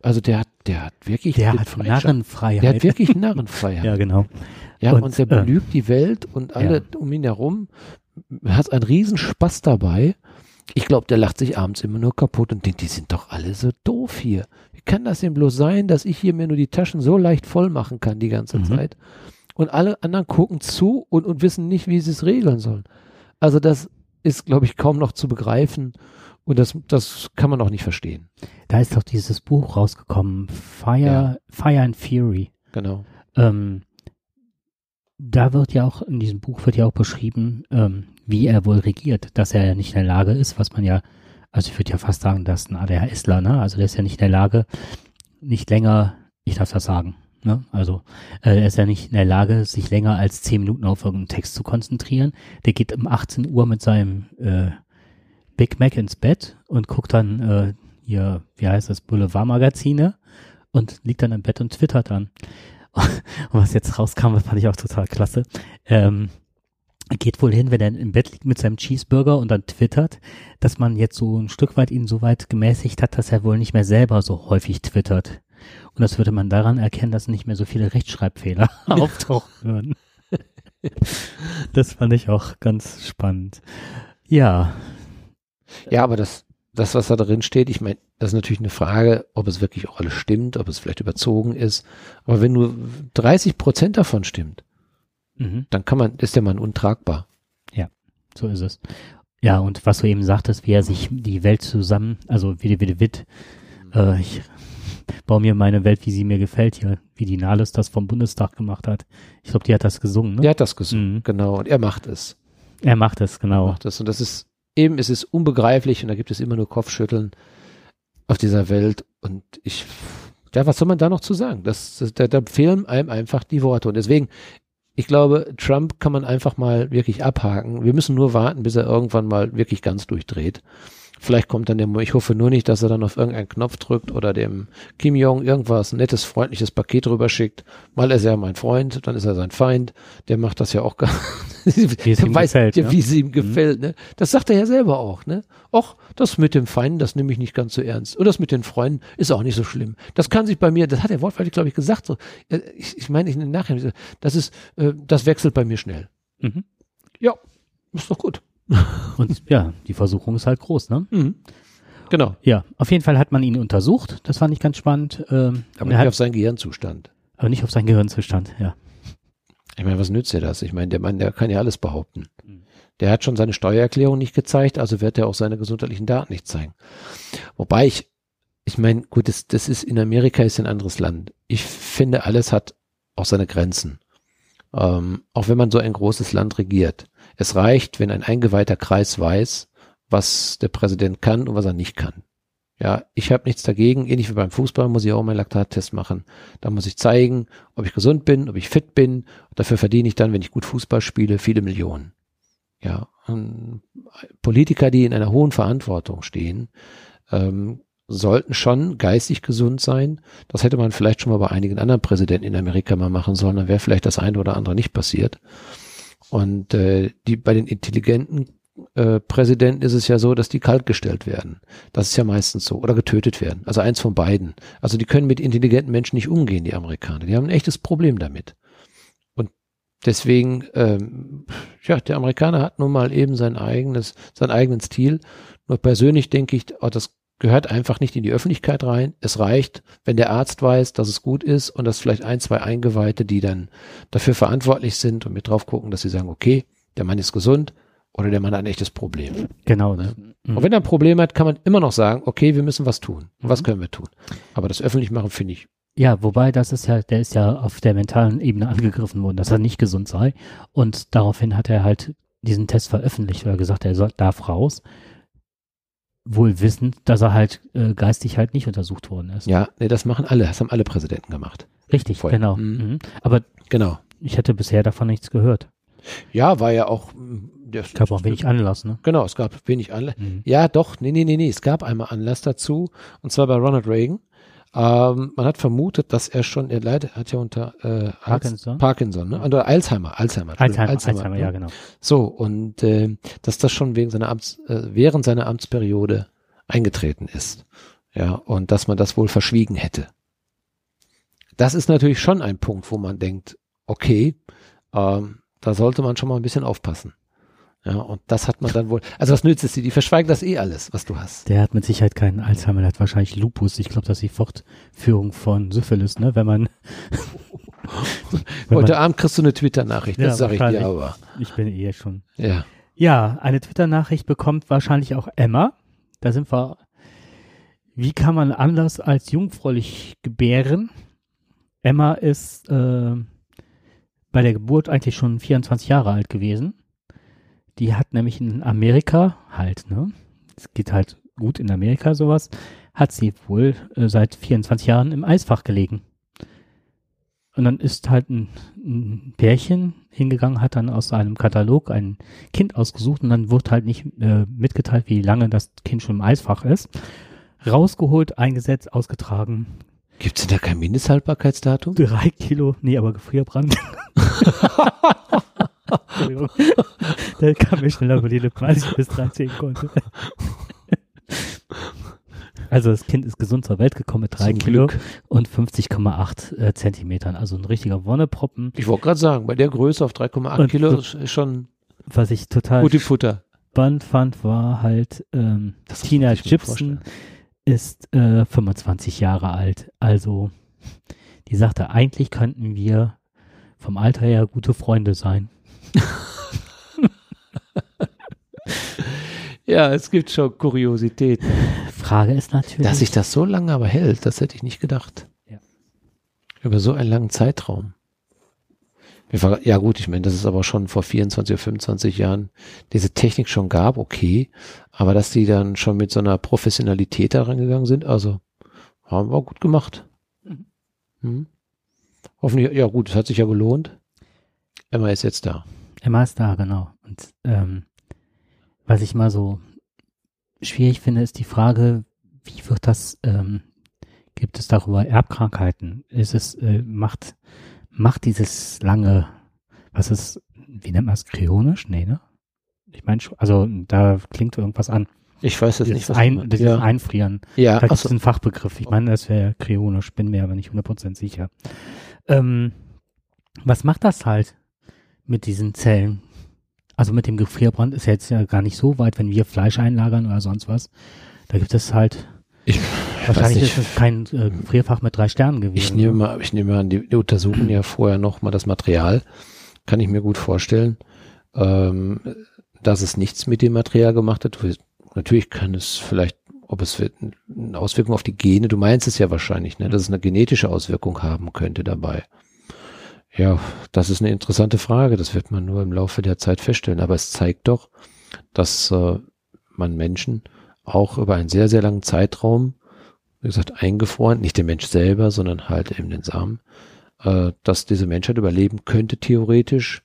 Also der hat, der hat wirklich der hat Narrenfreiheit. Der hat wirklich Narrenfreiheit. ja, genau. Ja, und, und der äh, belügt die Welt und alle ja. um ihn herum. Hat einen riesen Spaß dabei. Ich glaube, der lacht sich abends immer nur kaputt und denkt, die sind doch alle so doof hier. Wie kann das denn bloß sein, dass ich hier mir nur die Taschen so leicht voll machen kann die ganze mhm. Zeit? Und alle anderen gucken zu und, und wissen nicht, wie sie es regeln sollen. Also das ist, glaube ich, kaum noch zu begreifen. Und das, das kann man auch nicht verstehen. Da ist doch dieses Buch rausgekommen, Fire, ja. Fire and Fury. Genau. Ähm, da wird ja auch, in diesem Buch wird ja auch beschrieben, ähm, wie er wohl regiert, dass er nicht in der Lage ist, was man ja, also ich würde ja fast sagen, dass ein ADHSler, ne? Also der ist ja nicht in der Lage, nicht länger, ich darf das sagen, ne? Also äh, er ist ja nicht in der Lage, sich länger als zehn Minuten auf irgendeinen Text zu konzentrieren. Der geht um 18 Uhr mit seinem äh, Big Mac ins Bett und guckt dann äh, hier, wie heißt das, Boulevardmagazine und liegt dann im Bett und twittert dann. Und was jetzt rauskam, das fand ich auch total klasse. Ähm, geht wohl hin, wenn er im Bett liegt mit seinem Cheeseburger und dann twittert, dass man jetzt so ein Stück weit ihn so weit gemäßigt hat, dass er wohl nicht mehr selber so häufig twittert. Und das würde man daran erkennen, dass nicht mehr so viele Rechtschreibfehler auftauchen würden. das fand ich auch ganz spannend. Ja, ja, aber das, das, was da drin steht, ich meine, das ist natürlich eine Frage, ob es wirklich auch alles stimmt, ob es vielleicht überzogen ist. Aber wenn nur 30 Prozent davon stimmt, mhm. dann kann man, ist der Mann untragbar. Ja, so ist es. Ja, und was du eben sagtest, wie er sich die Welt zusammen, also wie die Witt, äh, ich baue mir meine Welt, wie sie mir gefällt hier, wie die Nahles das vom Bundestag gemacht hat. Ich glaube, die hat das gesungen, ne? Die hat das gesungen, mhm. genau. Und er macht es. Er macht es, genau. Er macht es. Und das ist, eben ist es unbegreiflich und da gibt es immer nur Kopfschütteln auf dieser Welt und ich, ja, was soll man da noch zu sagen? Das, das da, da fehlen einem einfach die Worte und deswegen, ich glaube, Trump kann man einfach mal wirklich abhaken. Wir müssen nur warten, bis er irgendwann mal wirklich ganz durchdreht. Vielleicht kommt dann der, ich hoffe nur nicht, dass er dann auf irgendeinen Knopf drückt oder dem Kim Jong irgendwas nettes, freundliches Paket rüber schickt. Mal ist er mein Freund, dann ist er sein Feind. Der macht das ja auch gar wie es ihm weiß, gefällt. Ja, ne? Wie es ihm mhm. gefällt, ne? Das sagt er ja selber auch, ne? Och, das mit dem Feinden, das nehme ich nicht ganz so ernst. Und das mit den Freunden ist auch nicht so schlimm. Das kann sich bei mir, das hat er wortwörtlich, glaube ich, gesagt, so. Äh, ich, ich meine, ich nachher, das ist, äh, das wechselt bei mir schnell. Mhm. Ja, ist doch gut. Und ja, die Versuchung ist halt groß, ne? Mhm. Genau. Ja, auf jeden Fall hat man ihn untersucht. Das fand ich ganz spannend. Ähm, aber nicht hat, auf seinen Gehirnzustand. Aber nicht auf seinen Gehirnzustand, ja. Ich meine, was nützt dir das? Ich meine, der Mann, der kann ja alles behaupten. Mhm. Der hat schon seine Steuererklärung nicht gezeigt, also wird er auch seine gesundheitlichen Daten nicht zeigen. Wobei ich, ich meine, gut, das, das ist in Amerika ist ein anderes Land. Ich finde, alles hat auch seine Grenzen. Ähm, auch wenn man so ein großes Land regiert. Es reicht, wenn ein eingeweihter Kreis weiß, was der Präsident kann und was er nicht kann. Ja, ich habe nichts dagegen, ähnlich wie beim Fußball muss ich auch meinen Laktattest machen. Da muss ich zeigen, ob ich gesund bin, ob ich fit bin. Dafür verdiene ich dann, wenn ich gut Fußball spiele, viele Millionen. Ja, Politiker, die in einer hohen Verantwortung stehen, ähm, sollten schon geistig gesund sein. Das hätte man vielleicht schon mal bei einigen anderen Präsidenten in Amerika mal machen sollen. Dann wäre vielleicht das eine oder andere nicht passiert. Und äh, die bei den intelligenten äh, Präsidenten ist es ja so, dass die kaltgestellt werden. Das ist ja meistens so. Oder getötet werden. Also eins von beiden. Also die können mit intelligenten Menschen nicht umgehen, die Amerikaner. Die haben ein echtes Problem damit. Und deswegen, ähm, ja, der Amerikaner hat nun mal eben sein eigenes, seinen eigenen Stil. Nur persönlich denke ich, oh, das gehört einfach nicht in die Öffentlichkeit rein. Es reicht, wenn der Arzt weiß, dass es gut ist und dass vielleicht ein, zwei Eingeweihte, die dann dafür verantwortlich sind und mit drauf gucken, dass sie sagen, okay, der Mann ist gesund oder der Mann hat ein echtes Problem. Genau. Ne? Mhm. Und wenn er ein Problem hat, kann man immer noch sagen, okay, wir müssen was tun. Mhm. Was können wir tun? Aber das öffentlich machen finde ich. Ja, wobei das ist ja, der ist ja auf der mentalen Ebene angegriffen worden, dass er nicht gesund sei. Und daraufhin hat er halt diesen Test veröffentlicht, weil er gesagt, er soll, darf raus wohl wissend, dass er halt äh, geistig halt nicht untersucht worden ist. Ja, nee, das machen alle, das haben alle Präsidenten gemacht. Richtig, Vorher. genau. Mhm. Mhm. Aber genau. ich hätte bisher davon nichts gehört. Ja, war ja auch. mm, Es gab auch wenig Anlass, ne? Genau, es gab wenig Anlass. Mhm. Ja, doch, nee, nee, nee, nee. Es gab einmal Anlass dazu, und zwar bei Ronald Reagan. Ähm, man hat vermutet, dass er schon, er leidet, hat ja unter äh, Parkinson? Parkinson, ne? Oder Alzheimer, Alzheimer. Alzheimer, Entschuldigung, Alzheimer, ne? ja, genau. So, und äh, dass das schon wegen seiner Amts, äh, während seiner Amtsperiode eingetreten ist. Ja, und dass man das wohl verschwiegen hätte. Das ist natürlich schon ein Punkt, wo man denkt, okay, ähm, da sollte man schon mal ein bisschen aufpassen. Ja, und das hat man dann wohl, also was nützt es dir? Die verschweigen das eh alles, was du hast. Der hat mit Sicherheit keinen Alzheimer, der hat wahrscheinlich Lupus. Ich glaube, das ist die Fortführung von Syphilis, ne? Wenn man. wenn Heute man Abend kriegst du eine Twitter-Nachricht, das Ja, sage ich dir aber. ich bin eh schon. Ja. Ja, eine Twitter-Nachricht bekommt wahrscheinlich auch Emma. Da sind wir. Wie kann man anders als jungfräulich gebären? Emma ist äh, bei der Geburt eigentlich schon 24 Jahre alt gewesen. Die hat nämlich in Amerika halt, ne? Es geht halt gut in Amerika sowas. Hat sie wohl äh, seit 24 Jahren im Eisfach gelegen. Und dann ist halt ein, ein Pärchen hingegangen, hat dann aus einem Katalog ein Kind ausgesucht und dann wurde halt nicht äh, mitgeteilt, wie lange das Kind schon im Eisfach ist. Rausgeholt, eingesetzt, ausgetragen. Gibt's denn da kein Mindesthaltbarkeitsdatum? Drei Kilo, nee, aber Gefrierbrand. Entschuldigung. Der kam mir schneller über die Lippen, als ich bis 13 konnte. Also das Kind ist gesund zur Welt gekommen mit drei Zum Kilo Glück. und 50,8 äh, Zentimetern. Also ein richtiger Wonneproppen, Ich wollte gerade sagen, bei der Größe auf 3,8 Und Kilo so- ist schon was ich total gute Futter. spannend fand, war halt ähm, Das Tina Gibson ist äh, 25 Jahre alt. Also die sagte, eigentlich könnten wir vom Alter her gute Freunde sein. Ja, es gibt schon Kuriositäten. Frage ist natürlich, Dass sich das so lange aber hält, das hätte ich nicht gedacht. Ja. Über so einen langen Zeitraum. Ja gut, ich meine, dass es aber schon vor 24 oder 25 Jahren diese Technik schon gab, okay. Aber dass die dann schon mit so einer Professionalität da rangegangen sind, also haben wir gut gemacht. Mhm. Mhm. Hoffentlich, ja gut, es hat sich ja gelohnt. Emma ist jetzt da. Emma ist da, genau. Und ähm, was ich mal so schwierig finde, ist die Frage, wie wird das, ähm, gibt es darüber Erbkrankheiten? Ist es, äh, macht, macht dieses lange, was ist, wie nennt man es, kryonisch? Nee, ne? Ich meine, also da klingt irgendwas an. Ich weiß jetzt Dieses, nicht, was Ein, dieses ja. Einfrieren. ja, Da gibt es einen Fachbegriff. Ich meine, das wäre kryonisch, bin mir aber nicht 100% sicher. Ähm, was macht das halt mit diesen Zellen? Also mit dem Gefrierbrand ist jetzt ja gar nicht so weit, wenn wir Fleisch einlagern oder sonst was. Da gibt es halt, Ich, wahrscheinlich ist es kein äh, Gefrierfach mit drei Sternen gewesen. Ich nehme mal, ich nehme an, die, die untersuchen ja vorher noch mal das Material. Kann ich mir gut vorstellen, ähm, dass es nichts mit dem Material gemacht hat. Natürlich kann es vielleicht, ob es eine Auswirkung auf die Gene, du meinst es ja wahrscheinlich, ne, dass es eine genetische Auswirkung haben könnte dabei. Ja, das ist eine interessante Frage. Das wird man nur im Laufe der Zeit feststellen. Aber es zeigt doch, dass äh, man Menschen auch über einen sehr, sehr langen Zeitraum wie gesagt, eingefroren, nicht der Mensch selber, sondern halt eben den Samen, äh, dass diese Menschheit überleben könnte, theoretisch,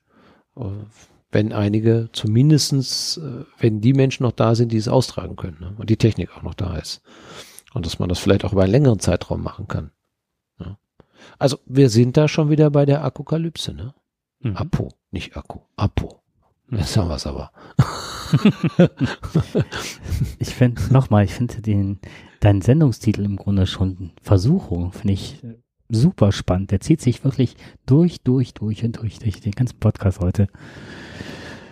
äh, wenn einige zumindestens, äh, wenn die Menschen noch da sind, die es austragen können ne? und die Technik auch noch da ist. Und dass man das vielleicht auch über einen längeren Zeitraum machen kann. Also wir sind da schon wieder bei der Apokalypse, ne? Mhm. Apo, nicht Akku, Apo. Jetzt haben wir es aber. Ich finde, nochmal, ich finde den, deinen Sendungstitel im Grunde schon Versuchung, finde ich äh, super spannend. Der zieht sich wirklich durch, durch, durch und durch, durch den ganzen Podcast heute.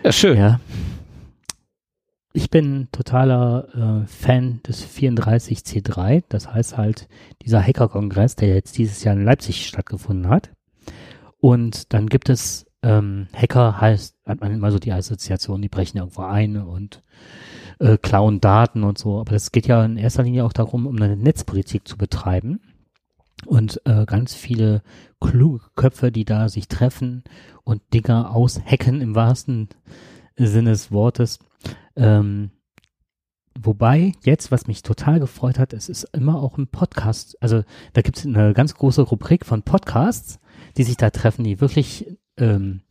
Ja, schön. Ja. Ich bin totaler äh, Fan des 34C3. Das heißt halt dieser Hacker-Kongress, der jetzt dieses Jahr in Leipzig stattgefunden hat. Und dann gibt es ähm, Hacker, heißt, hat man immer so die Assoziation, die brechen irgendwo ein und äh, klauen Daten und so. Aber es geht ja in erster Linie auch darum, um eine Netzpolitik zu betreiben. Und äh, ganz viele kluge Köpfe, die da sich treffen und Dinger aushacken im wahrsten Sinne des Wortes. Ähm, wobei jetzt, was mich total gefreut hat, es ist immer auch ein Podcast. Also da gibt es eine ganz große Rubrik von Podcasts, die sich da treffen, die wirklich ähm,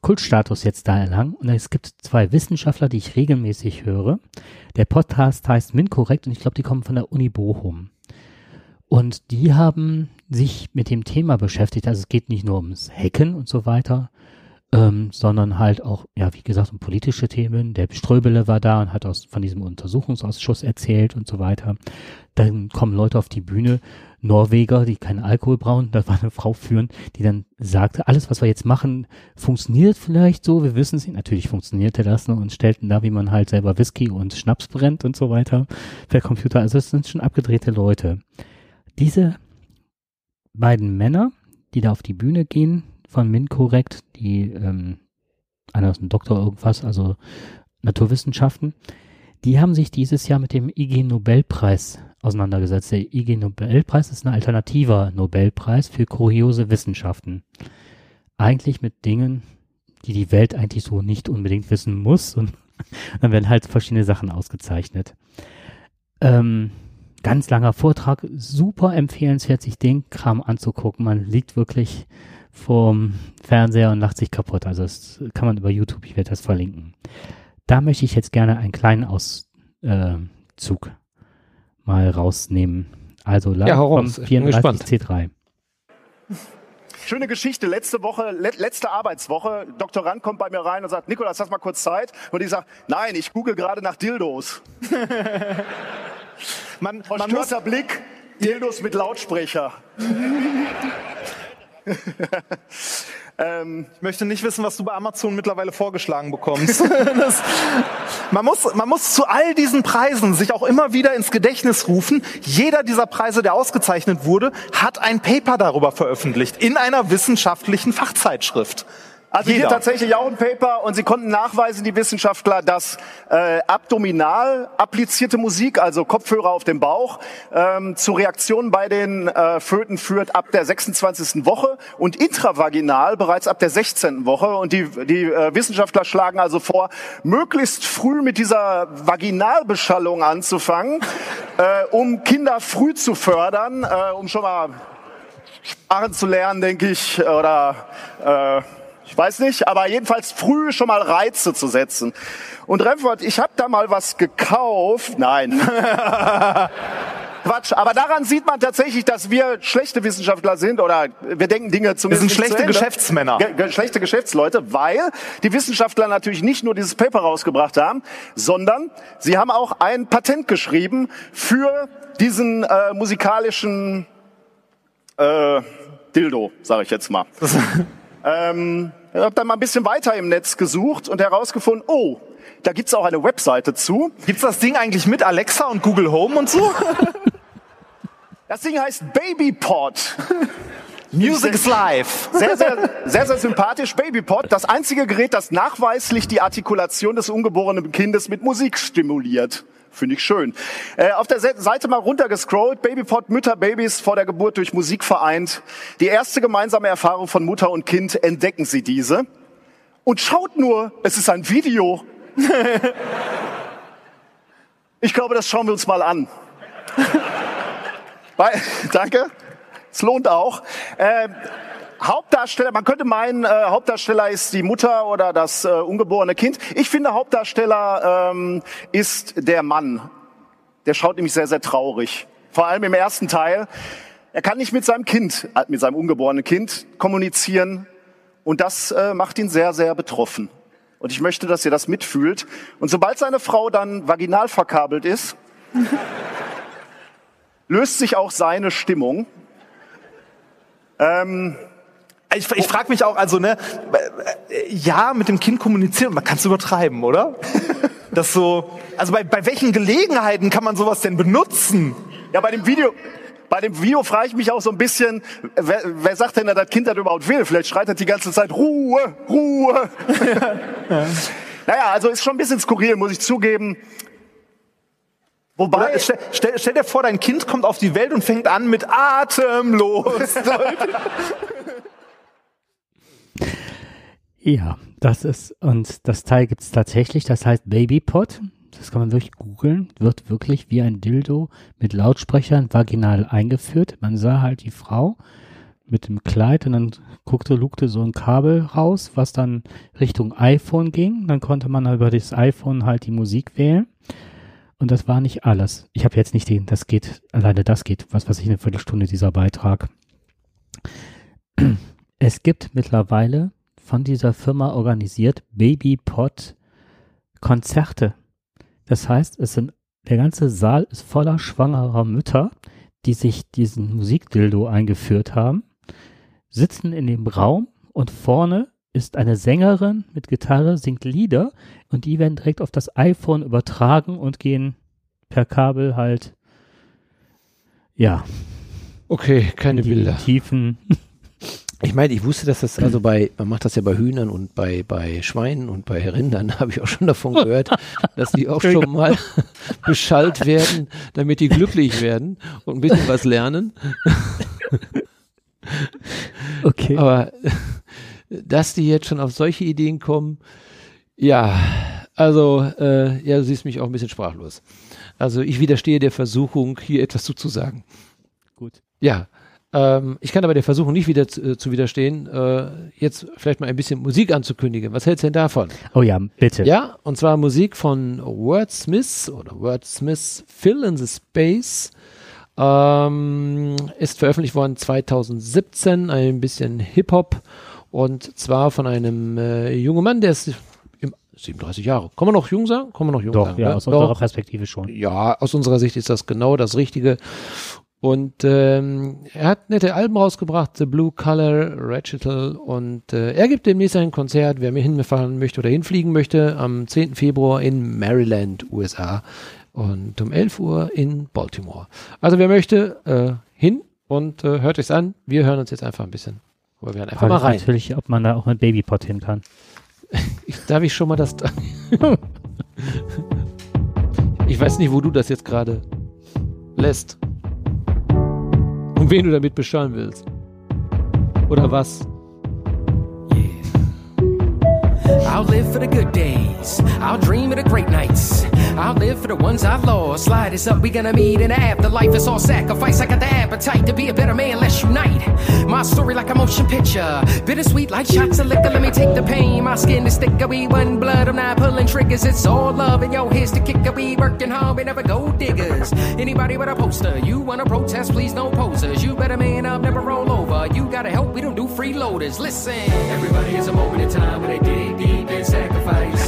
Kultstatus jetzt da erlangen. Und es gibt zwei Wissenschaftler, die ich regelmäßig höre. Der Podcast heißt MinCorrect und ich glaube, die kommen von der Uni Bochum. Und die haben sich mit dem Thema beschäftigt. Also es geht nicht nur ums Hacken und so weiter, ähm, sondern halt auch, ja, wie gesagt, um politische Themen. Der Ströbele war da und hat aus, von diesem Untersuchungsausschuss erzählt und so weiter. Dann kommen Leute auf die Bühne, Norweger, die keinen Alkohol brauen, da war eine Frau führen, die dann sagte, alles, was wir jetzt machen, funktioniert vielleicht so, wir wissen es nicht. Natürlich funktionierte das ne, und stellten da, wie man halt selber Whisky und Schnaps brennt und so weiter per Computer. Also es sind schon abgedrehte Leute. Diese beiden Männer, die da auf die Bühne gehen, von MinCorrect, die ähm, einer ist ein Doktor irgendwas, also Naturwissenschaften, die haben sich dieses Jahr mit dem IG Nobelpreis auseinandergesetzt. Der IG Nobelpreis ist ein alternativer Nobelpreis für kuriose Wissenschaften. Eigentlich mit Dingen, die die Welt eigentlich so nicht unbedingt wissen muss und dann werden halt verschiedene Sachen ausgezeichnet. Ähm, ganz langer Vortrag, super empfehlenswert, sich den Kram anzugucken. Man liegt wirklich vorm Fernseher und lacht sich kaputt. Also das kann man über YouTube, ich werde das verlinken. Da möchte ich jetzt gerne einen kleinen Auszug äh, mal rausnehmen. Also ja, vom 34C3. Schöne Geschichte. Letzte Woche, le letzte Arbeitswoche, Doktorand kommt bei mir rein und sagt, Nikolas, hast mal kurz Zeit? Und ich sage, nein, ich google gerade nach Dildos. man, man muss Blick, Dildos mit Lautsprecher. ähm, ich möchte nicht wissen, was du bei Amazon mittlerweile vorgeschlagen bekommst. das, man, muss, man muss zu all diesen Preisen sich auch immer wieder ins Gedächtnis rufen. Jeder dieser Preise, der ausgezeichnet wurde, hat ein Paper darüber veröffentlicht in einer wissenschaftlichen Fachzeitschrift. Also Jeder. hier tatsächlich auch ein Paper und sie konnten nachweisen, die Wissenschaftler, dass äh, abdominal applizierte Musik, also Kopfhörer auf dem Bauch, ähm, zu Reaktionen bei den äh, Föten führt ab der 26. Woche und intravaginal bereits ab der 16. Woche. Und die, die äh, Wissenschaftler schlagen also vor, möglichst früh mit dieser Vaginalbeschallung anzufangen, äh, um Kinder früh zu fördern, äh, um schon mal Sprachen zu lernen, denke ich, oder äh, ich weiß nicht, aber jedenfalls früh schon mal Reize zu setzen. Und Remford, ich habe da mal was gekauft. Nein. Quatsch. Aber daran sieht man tatsächlich, dass wir schlechte Wissenschaftler sind oder wir denken Dinge zumindest. Wir sind schlechte Geschäftsmänner. Ge ge schlechte Geschäftsleute, weil die Wissenschaftler natürlich nicht nur dieses Paper rausgebracht haben, sondern sie haben auch ein Patent geschrieben für diesen äh, musikalischen äh, Dildo, sage ich jetzt mal. ähm, ich habe dann mal ein bisschen weiter im Netz gesucht und herausgefunden, oh, da gibt's auch eine Webseite zu. Gibt's das Ding eigentlich mit Alexa und Google Home und so? Das Ding heißt BabyPod. Music is live. Sehr, sehr, sehr, sehr sympathisch. BabyPod, das einzige Gerät, das nachweislich die Artikulation des ungeborenen Kindes mit Musik stimuliert. Finde ich schön. Äh, auf der Seite mal runtergescrollt. Babypod, Mütter, Babys vor der Geburt durch Musik vereint. Die erste gemeinsame Erfahrung von Mutter und Kind entdecken sie diese. Und schaut nur, es ist ein Video. ich glaube, das schauen wir uns mal an. Danke. Es lohnt auch. Äh, Hauptdarsteller, man könnte meinen, äh, Hauptdarsteller ist die Mutter oder das äh, ungeborene Kind. Ich finde, Hauptdarsteller ähm, ist der Mann. Der schaut nämlich sehr, sehr traurig. Vor allem im ersten Teil. Er kann nicht mit seinem Kind, äh, mit seinem ungeborenen Kind kommunizieren. Und das äh, macht ihn sehr, sehr betroffen. Und ich möchte, dass ihr das mitfühlt. Und sobald seine Frau dann vaginal verkabelt ist, löst sich auch seine Stimmung. Ähm, ich, ich frage mich auch, also ne, ja, mit dem Kind kommunizieren, man kann es übertreiben, oder? Das so, also bei, bei welchen Gelegenheiten kann man sowas denn benutzen? Ja, bei dem Video, bei dem Video frage ich mich auch so ein bisschen, wer, wer sagt denn, dass das Kind das überhaupt will? Vielleicht schreit er die ganze Zeit Ruhe, Ruhe. ja. Naja, also ist schon ein bisschen skurril, muss ich zugeben. Wobei, stell, stell, stell, dir vor, dein Kind kommt auf die Welt und fängt an mit atemlos. Ja, das ist, und das Teil gibt es tatsächlich, das heißt Babypod. Das kann man wirklich googeln, wird wirklich wie ein Dildo mit Lautsprechern vaginal eingeführt. Man sah halt die Frau mit dem Kleid und dann guckte, lugte so ein Kabel raus, was dann Richtung iPhone ging. Dann konnte man über das iPhone halt die Musik wählen. Und das war nicht alles. Ich habe jetzt nicht den, das geht, alleine das geht, was weiß ich, eine Viertelstunde dieser Beitrag. Es gibt mittlerweile von dieser Firma organisiert Babypod Konzerte. Das heißt, es sind, der ganze Saal ist voller schwangerer Mütter, die sich diesen Musikdildo eingeführt haben, sitzen in dem Raum und vorne ist eine Sängerin mit Gitarre, singt Lieder und die werden direkt auf das iPhone übertragen und gehen per Kabel halt, ja. Okay, keine Bilder. Tiefen. Ich meine, ich wusste, dass das also bei, man macht das ja bei Hühnern und bei, bei Schweinen und bei Rindern, habe ich auch schon davon gehört, dass die auch schon mal beschallt werden, damit die glücklich werden und ein bisschen was lernen. Okay. Aber dass die jetzt schon auf solche Ideen kommen, ja, also, äh, ja, du siehst mich auch ein bisschen sprachlos. Also ich widerstehe der Versuchung, hier etwas zuzusagen. Gut. Ja, ähm, ich kann aber der Versuchung nicht wieder zu, äh, zu widerstehen, äh, jetzt vielleicht mal ein bisschen Musik anzukündigen. Was hältst du denn davon? Oh ja, bitte. Ja, und zwar Musik von Wordsmiths oder Wordsmiths Fill in the Space. Ähm, ist veröffentlicht worden 2017, ein bisschen Hip-Hop und zwar von einem äh, jungen Mann, der ist im 37 Jahre. Kann man noch jung sagen? Kann man noch jung Doch, sagen? ja, ne? aus unserer Doch. Perspektive schon. Ja, aus unserer Sicht ist das genau das Richtige. Und ähm, er hat nette Alben rausgebracht, The Blue Color, Ratchetal und äh, er gibt demnächst ein Konzert, wer mir hinfahren möchte oder hinfliegen möchte, am 10. Februar in Maryland, USA und um 11 Uhr in Baltimore. Also wer möchte, äh, hin und äh, hört es an. Wir hören uns jetzt einfach ein bisschen. Aber wir hören einfach Frage mal rein. natürlich, ob man da auch mit Babypot hin kann. Darf ich schon mal das. ich weiß nicht, wo du das jetzt gerade lässt. Und wen du damit beschallen willst. Oder was? I'll live for the good days. I'll dream of the great nights. I'll live for the ones I've lost. Slide is up, we gonna meet in the afterlife. It's all sacrifice. I got the appetite to be a better man. Let's unite. My story like a motion picture. Bittersweet like shots of liquor. Let me take the pain. My skin is thicker. We one blood. I'm not pulling triggers. It's all love. And yo, here's the kicker. We working hard. We never go diggers. Anybody with a poster. You wanna protest? Please no posers. You better man up. Never roll over. You gotta help. We don't do freeloaders. Listen. Everybody has a moment in time where they dig deep and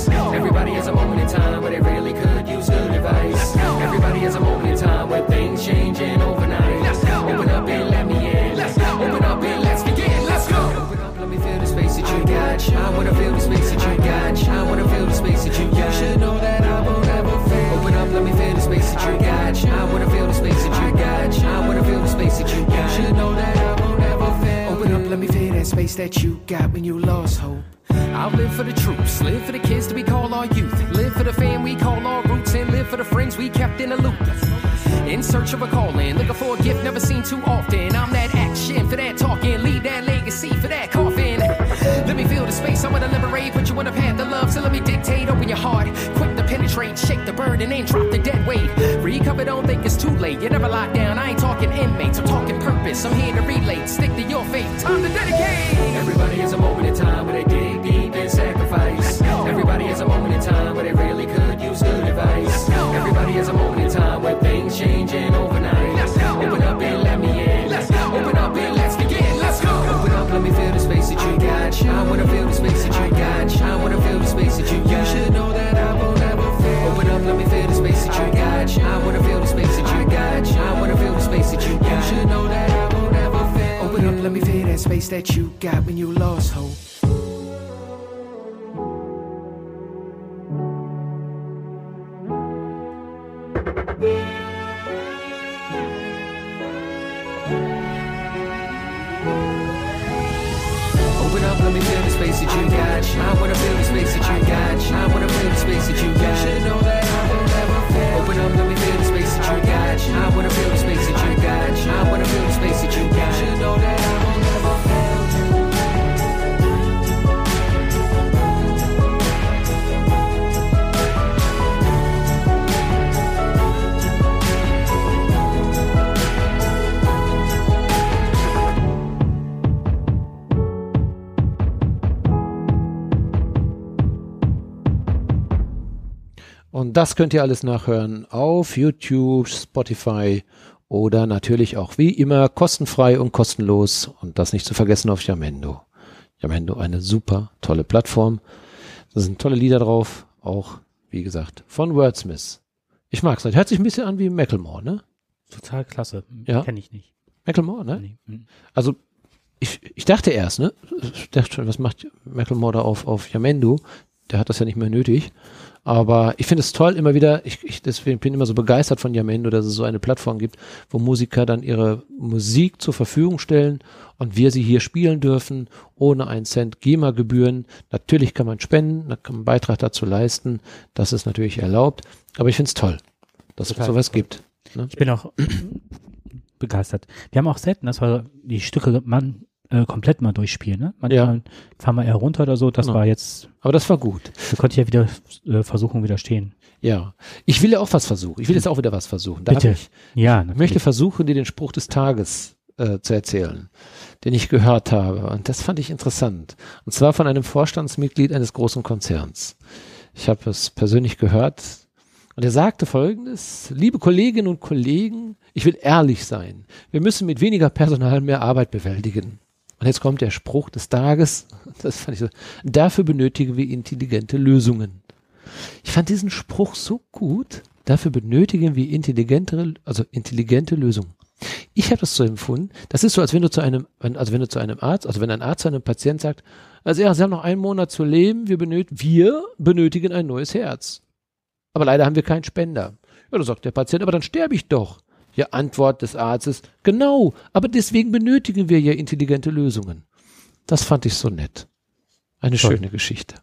Everybody has a moment in time where they really could use good advice. Everybody has a moment in time where things change changing overnight. Open up and let me in. Open up and let's begin. Let's go. Open up, let me feel the space that you got. I wanna feel the space that you got. I wanna feel the space that you got. You should know that I won't ever fail. Open up, let me feel the space that you got. I wanna feel the space that you got. I wanna feel the space that you got. You should know that I won't ever fail. Open up, let me feel that space that you got when you lost hope. I'll live for the troops, live for the kids that we call our youth, live for the fam we call our roots, and live for the friends we kept in the loop. In search of a calling, looking for a gift never seen too often. I'm that action for that talking, leave that legacy for that coffin. Let me feel the space, I wanna liberate, put you on a path of love, so let me dictate, open your heart, quick to penetrate, shake the burden and drop the dead weight. Recover, don't think it's too late, you're never locked down, I ain't talking inmates, I'm talking purpose, I'm here to relate, that you got when you lost hope. Das könnt ihr alles nachhören auf YouTube, Spotify oder natürlich auch wie immer kostenfrei und kostenlos und das nicht zu vergessen auf Yamendo. Yamendo, eine super tolle Plattform. Da sind tolle Lieder drauf, auch wie gesagt von Wordsmith. Ich mag's. Hört sich ein bisschen an wie Macklemore, ne? Total klasse. Ja. Kenne ich nicht. Macklemore, ne? Nee. Hm. Also ich, ich dachte erst, ne? Ich dachte schon, was macht Macklemore da auf, auf Yamendo? Der hat das ja nicht mehr nötig. Aber ich finde es toll, immer wieder, ich, ich deswegen bin immer so begeistert von Yamendo, dass es so eine Plattform gibt, wo Musiker dann ihre Musik zur Verfügung stellen und wir sie hier spielen dürfen, ohne einen Cent GEMA-Gebühren. Natürlich kann man spenden, da kann man einen Beitrag dazu leisten, das ist natürlich erlaubt, aber ich finde es toll, dass es Total sowas toll. gibt. Ich bin auch begeistert. Wir haben auch selten, dass wir die Stücke man, äh, komplett mal durchspielen. Ne? Manchmal fahren wir eher runter oder so. Das Genau. war jetzt, Aber das war gut. da konnte ich ja wieder äh, versuchen, widerstehen. Ja. Ich will ja auch was versuchen. Ich will jetzt auch wieder was versuchen. Darf Bitte. ich? Ja, Ich möchte versuchen, dir den Spruch des Tages äh, zu erzählen, den ich gehört habe. Und das fand ich interessant. Und zwar von einem Vorstandsmitglied eines großen Konzerns. Ich habe es persönlich gehört. Und er sagte folgendes, liebe Kolleginnen und Kollegen, ich will ehrlich sein. Wir müssen mit weniger Personal mehr Arbeit bewältigen. Und jetzt kommt der Spruch des Tages. Das fand ich so. Dafür benötigen wir intelligente Lösungen. Ich fand diesen Spruch so gut. Dafür benötigen wir intelligentere, also intelligente Lösungen. Ich habe das so empfunden. Das ist so, als wenn du zu einem, also wenn du zu einem Arzt, also wenn ein Arzt zu einem Patient sagt, also ja, Sie haben noch einen Monat zu leben, wir benötigen, wir benötigen ein neues Herz. Aber leider haben wir keinen Spender. Ja, da sagt der Patient, aber dann sterbe ich doch. Ja, Antwort des Arztes, genau, aber deswegen benötigen wir ja intelligente Lösungen. Das fand ich so nett. Eine Toll. schöne Geschichte.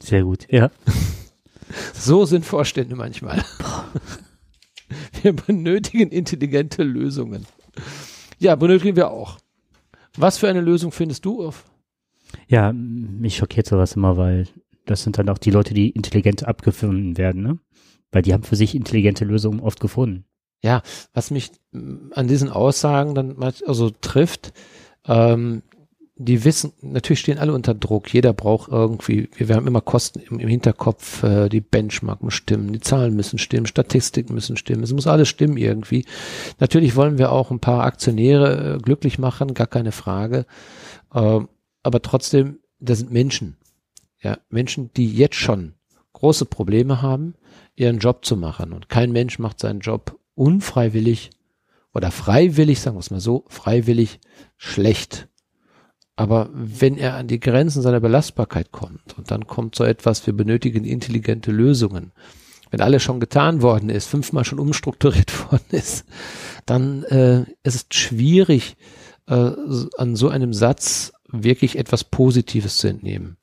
sehr gut. Ja. So sind Vorstände manchmal. Wir benötigen intelligente Lösungen. Ja, benötigen wir auch. Was für eine Lösung findest du auf? Ja, mich schockiert sowas immer, weil das sind dann auch die Leute, die intelligent abgefunden werden, ne? Weil die haben für sich intelligente Lösungen oft gefunden. Ja, was mich mm, an diesen Aussagen dann also trifft, ähm, die wissen, natürlich stehen alle unter Druck. Jeder braucht irgendwie, wir, haben immer Kosten im, im Hinterkopf, äh, die Benchmark muss stimmen, die Zahlen müssen stimmen, Statistiken müssen stimmen, es muss alles stimmen irgendwie. Natürlich wollen wir auch ein paar Aktionäre äh, glücklich machen, gar keine Frage. Ähm, aber trotzdem, das sind Menschen. Ja, Menschen, die jetzt schon große Probleme haben, ihren Job zu machen. Und kein Mensch macht seinen Job unfreiwillig oder freiwillig, sagen wir es mal so, freiwillig schlecht. Aber wenn er an die Grenzen seiner Belastbarkeit kommt und dann kommt so etwas, wir benötigen intelligente Lösungen, wenn alles schon getan worden ist, fünfmal schon umstrukturiert worden ist, dann äh, ist es schwierig, äh, an so einem Satz wirklich etwas Positives zu entnehmen.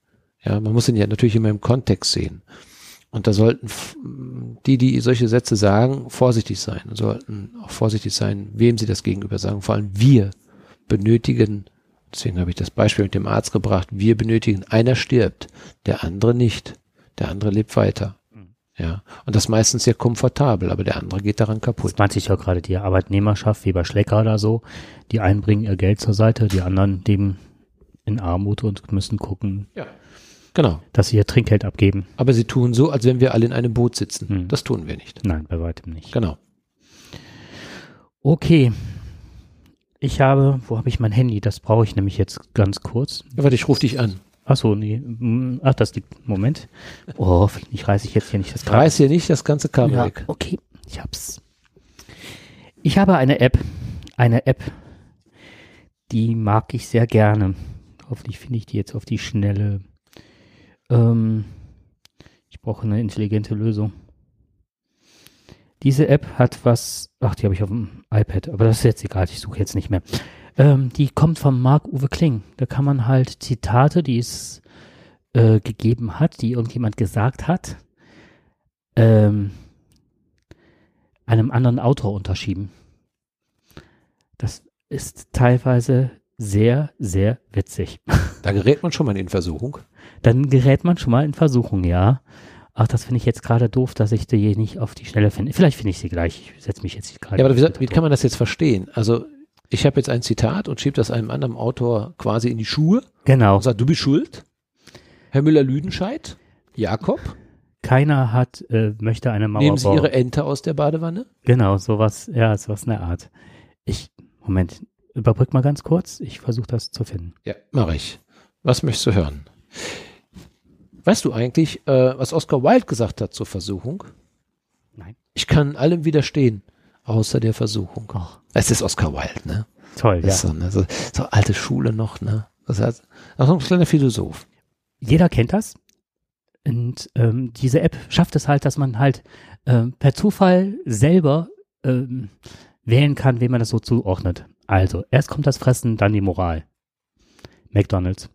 Ja, man muss ihn ja natürlich immer im Kontext sehen. Und da sollten die, die solche Sätze sagen, vorsichtig sein und sollten auch vorsichtig sein, wem sie das gegenüber sagen. Vor allem wir benötigen, deswegen habe ich das Beispiel mit dem Arzt gebracht, wir benötigen, einer stirbt, der andere nicht. Der andere lebt weiter. Ja, und das meistens sehr komfortabel, aber der andere geht daran Das kaputt. meinte ich ja gerade, die Arbeitnehmerschaft, wie bei Schlecker oder so, die einen bringen ihr Geld zur Seite, die anderen leben in Armut und müssen gucken, Genau. dass sie ihr Trinkgeld abgeben. Aber sie tun so, als wenn wir alle in einem Boot sitzen. Hm. Das tun wir nicht. Nein, bei weitem nicht. Genau. Okay. Ich habe, wo habe ich mein Handy? Das brauche ich nämlich jetzt ganz kurz. Ja, warte, ich rufe dich an. Ach so, nee. mm, Ach, das liegt. Moment. Oh, ich reiße ich jetzt hier nicht das Kabel. Reiß hier nicht das ganze Kabel Ja, weg. okay, ich hab's. Ich habe eine App, eine App, die mag ich sehr gerne. Hoffentlich finde ich die jetzt auf die Schnelle. Ähm, ich brauche eine intelligente Lösung. Diese App hat was, ach, die habe ich auf dem iPad, aber das ist jetzt egal, ich suche jetzt nicht mehr. Ähm, die kommt von Marc-Uwe Kling. Da kann man halt Zitate, die es äh, gegeben hat, die irgendjemand gesagt hat, ähm, einem anderen Autor unterschieben. Das ist teilweise sehr, sehr witzig. Da gerät man schon mal in Versuchung. Dann gerät man schon mal in Versuchung, ja. Ach, das finde ich jetzt gerade doof, dass ich die nicht auf die Schnelle finde. Vielleicht finde ich sie gleich. Ich setze mich jetzt gerade. Ja, aber wie, wie kann man das jetzt verstehen? Also, ich habe jetzt ein Zitat und schiebe das einem anderen Autor quasi in die Schuhe Genau. und sage, du bist schuld. Herr Müller-Lüdenscheid, Jakob, keiner hat, äh, möchte eine Mauer Nehmen Sie bauen. Ihre Ente aus der Badewanne? Genau, sowas, ja, sowas in der Art. Ich, Moment, überbrück mal ganz kurz. Ich versuche das zu finden. Ja, mache ich. Was möchtest du hören? Weißt du eigentlich, äh, was Oscar Wilde gesagt hat zur Versuchung? Nein. Ich kann allem widerstehen, außer der Versuchung. Och. Es ist Oscar Wilde, ne? Toll, Das ja. so, ne? so, so alte Schule noch, ne? Das heißt, auch so ein kleiner Philosoph. Jeder kennt das. Und ähm, diese App schafft es halt, dass man halt ähm, per Zufall selber ähm, wählen kann, wem man das so zuordnet. Also, erst kommt das Fressen, dann die Moral. McDonalds.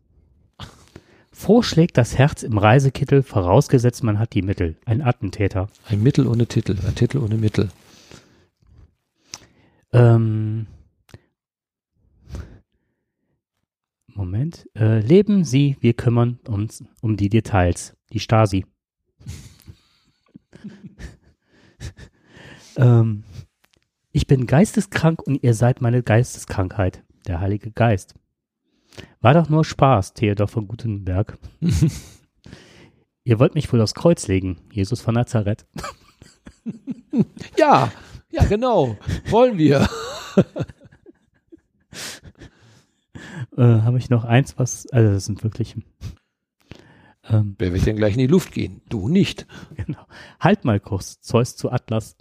Vorschlägt das Herz im Reisekittel, vorausgesetzt man hat die Mittel. Ein Attentäter. Ein Mittel ohne Titel, ein Titel ohne Mittel. Ähm, Moment. Äh, leben Sie, wir kümmern uns um die Details. Die Stasi. ähm, ich bin geisteskrank und ihr seid meine Geisteskrankheit. Der Heilige Geist. War doch nur Spaß, Theodor von Gutenberg. ihr wollt mich wohl aufs Kreuz legen, Jesus von Nazareth. Ja, ja, genau. Wollen wir. Äh, Habe ich noch eins, was, also das sind wirklich, ähm, Wer wird denn gleich in die Luft gehen? Du nicht. Genau. Halt mal kurz, Zeus zu Atlas.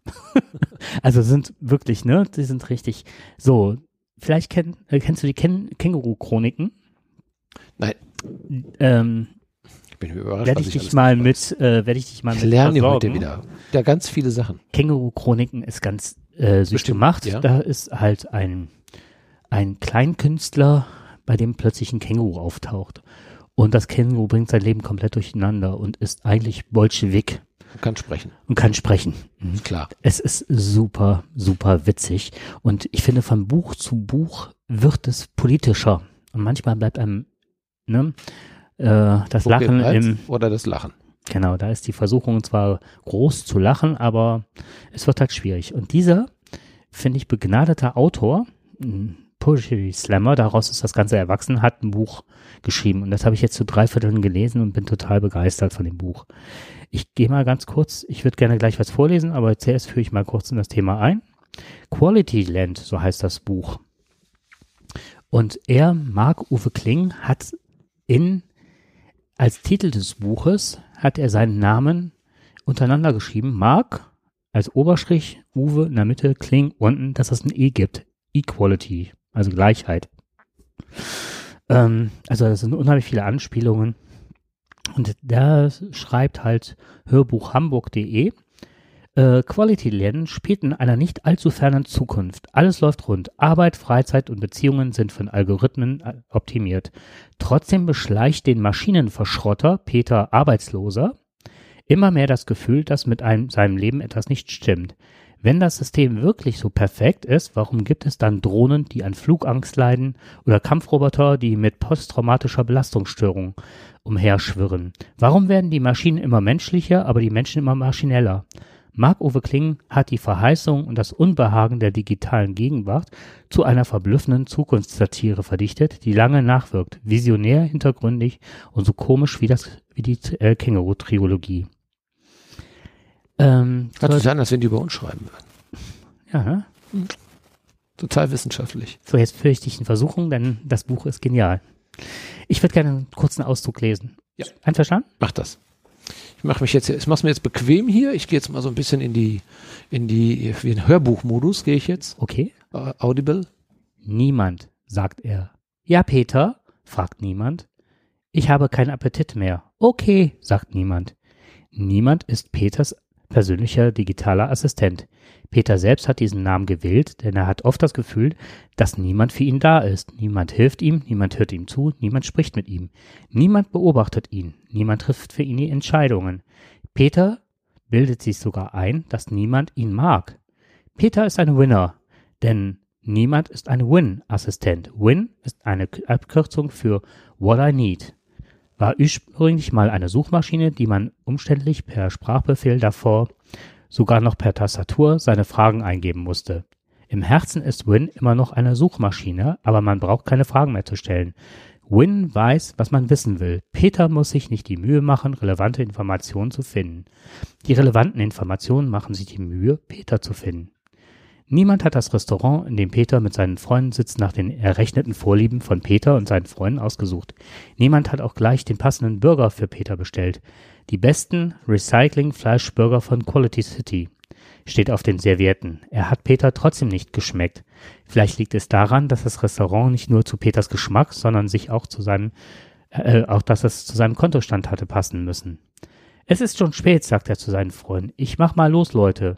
also sind wirklich, ne? Die sind richtig. So, vielleicht kenn, äh, kennst du die Ken Känguru-Chroniken? Nein. Ähm, Ich bin überrascht, werde ich dich mal mit, äh, werde ich dich mal Ich mit lerne heute wieder. Ja, ganz viele Sachen. Känguru-Chroniken ist ganz äh, süß Bestimmt, gemacht. ja. Da ist halt ein, ein Kleinkünstler, bei dem plötzlich ein Känguru auftaucht. Und das Känguru bringt sein Leben komplett durcheinander und ist eigentlich Bolschewik Man kann sprechen. und kann sprechen. Mhm. Klar. Es ist super, super witzig. Und ich finde, von Buch zu Buch wird es politischer. Und manchmal bleibt einem ne, äh, das Lachen im, Oder das Lachen. genau, da ist die Versuchung zwar groß zu lachen, aber es wird halt schwierig. Und dieser, finde ich, begnadeter Autor, Poetry Slammer, daraus ist das Ganze erwachsen, hat ein Buch geschrieben. Und das habe ich jetzt zu drei Vierteln gelesen und bin total begeistert von dem Buch. Ich gehe mal ganz kurz, ich würde gerne gleich was vorlesen, aber zuerst führe ich mal kurz in das Thema ein. Quality Land, so heißt das Buch. Und er, Marc-Uwe Kling, hat in, als Titel des Buches, hat er seinen Namen untereinander geschrieben. Marc als Oberstrich, Uwe in der Mitte, Kling unten, dass es ein E gibt. Equality, also Gleichheit. Ähm, also das sind unheimlich viele Anspielungen. Und da schreibt halt hörbuchhamburg.de, äh, Quality Lernen spielt in einer nicht allzu fernen Zukunft. Alles läuft rund. Arbeit, Freizeit und Beziehungen sind von Algorithmen äh, optimiert. Trotzdem beschleicht den Maschinenverschrotter Peter Arbeitsloser immer mehr das Gefühl, dass mit einem, seinem Leben etwas nicht stimmt. Wenn das System wirklich so perfekt ist, warum gibt es dann Drohnen, die an Flugangst leiden oder Kampfroboter, die mit posttraumatischer Belastungsstörung umherschwirren? Warum werden die Maschinen immer menschlicher, aber die Menschen immer maschineller? Marc-Uwe Kling hat die Verheißung und das Unbehagen der digitalen Gegenwart zu einer verblüffenden Zukunftssatire verdichtet, die lange nachwirkt, visionär, hintergründig und so komisch wie, das, wie die äh, Känguru-Triologie. Ähm, Hört so, an, als wenn die über uns schreiben würden. ja, ne? Total wissenschaftlich. so, jetzt führe ich in Versuchung, denn das Buch ist genial. Ich würde gerne einen kurzen Auszug lesen. Ja. Einverstanden? Mach das. Ich mache mich jetzt, ich mach's mir jetzt bequem hier. Ich gehe jetzt mal so ein bisschen in die, in die, wie ein Hörbuchmodus gehe ich jetzt. Okay. Äh, Audible. Niemand, sagt er. Ja, Peter, fragt niemand. Ich habe keinen Appetit mehr. Okay, sagt niemand. Niemand ist Peters persönlicher digitaler Assistent. Peter selbst hat diesen Namen gewählt, denn er hat oft das Gefühl, dass niemand für ihn da ist. Niemand hilft ihm, niemand hört ihm zu, niemand spricht mit ihm. Niemand beobachtet ihn, niemand trifft für ihn die Entscheidungen. Peter bildet sich sogar ein, dass niemand ihn mag. Peter ist ein Winner, denn niemand ist ein Win-Assistent. Win ist eine Abkürzung für What I Need. War ursprünglich mal eine Suchmaschine, die man umständlich per Sprachbefehl davor sogar noch per Tastatur seine Fragen eingeben musste. Im Herzen ist Win immer noch eine Suchmaschine, aber man braucht keine Fragen mehr zu stellen. Win weiß, was man wissen will. Peter muss sich nicht die Mühe machen, relevante Informationen zu finden. Die relevanten Informationen machen sich die Mühe, Peter zu finden. Niemand hat das Restaurant, in dem Peter mit seinen Freunden sitzt, nach den errechneten Vorlieben von Peter und seinen Freunden ausgesucht. Niemand hat auch gleich den passenden Burger für Peter bestellt. Die besten Recycling-Fleischburger von Quality City steht auf den Servietten. Er hat Peter trotzdem nicht geschmeckt. Vielleicht liegt es daran, dass das Restaurant nicht nur zu Peters Geschmack, sondern sich auch zu seinem, äh, auch dass es zu seinem Kontostand hatte passen müssen. Es ist schon spät, sagt er zu seinen Freunden. Ich mach mal los, Leute.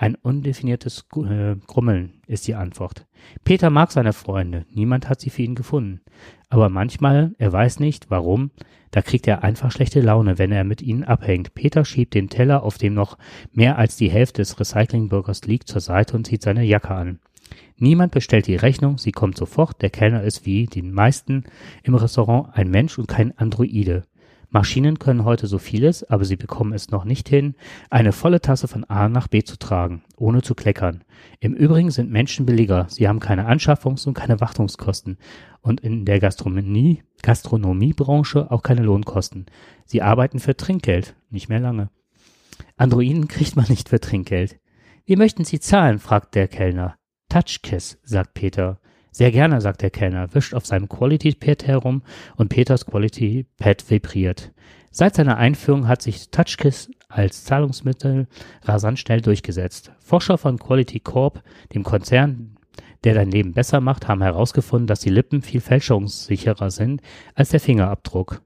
Ein undefiniertes äh, Grummeln ist die Antwort. Peter mag seine Freunde, niemand hat sie für ihn gefunden. Aber manchmal, er weiß nicht, warum, da kriegt er einfach schlechte Laune, wenn er mit ihnen abhängt. Peter schiebt den Teller, auf dem noch mehr als die Hälfte des Recyclingburgers liegt, zur Seite und zieht seine Jacke an. Niemand bestellt die Rechnung, sie kommt sofort, der Kellner ist wie die meisten im Restaurant ein Mensch und kein Androide. Maschinen können heute so vieles, aber sie bekommen es noch nicht hin, eine volle Tasse von A nach B zu tragen, ohne zu kleckern. Im Übrigen sind Menschen billiger, sie haben keine Anschaffungs- und keine Wartungskosten und in der Gastronomie, Gastronomiebranche auch keine Lohnkosten. Sie arbeiten für Trinkgeld, nicht mehr lange. Androiden kriegt man nicht für Trinkgeld. Wie möchten Sie zahlen? fragt der Kellner. Touchkiss, sagt Peter. Sehr gerne, sagt der Kellner, wischt auf seinem Quality Pad herum und Peters Quality Pad vibriert. Seit seiner Einführung hat sich TouchKiss als Zahlungsmittel rasant schnell durchgesetzt. Forscher von Quality Corp, dem Konzern, der dein Leben besser macht, haben herausgefunden, dass die Lippen viel fälschungssicherer sind als der Fingerabdruck.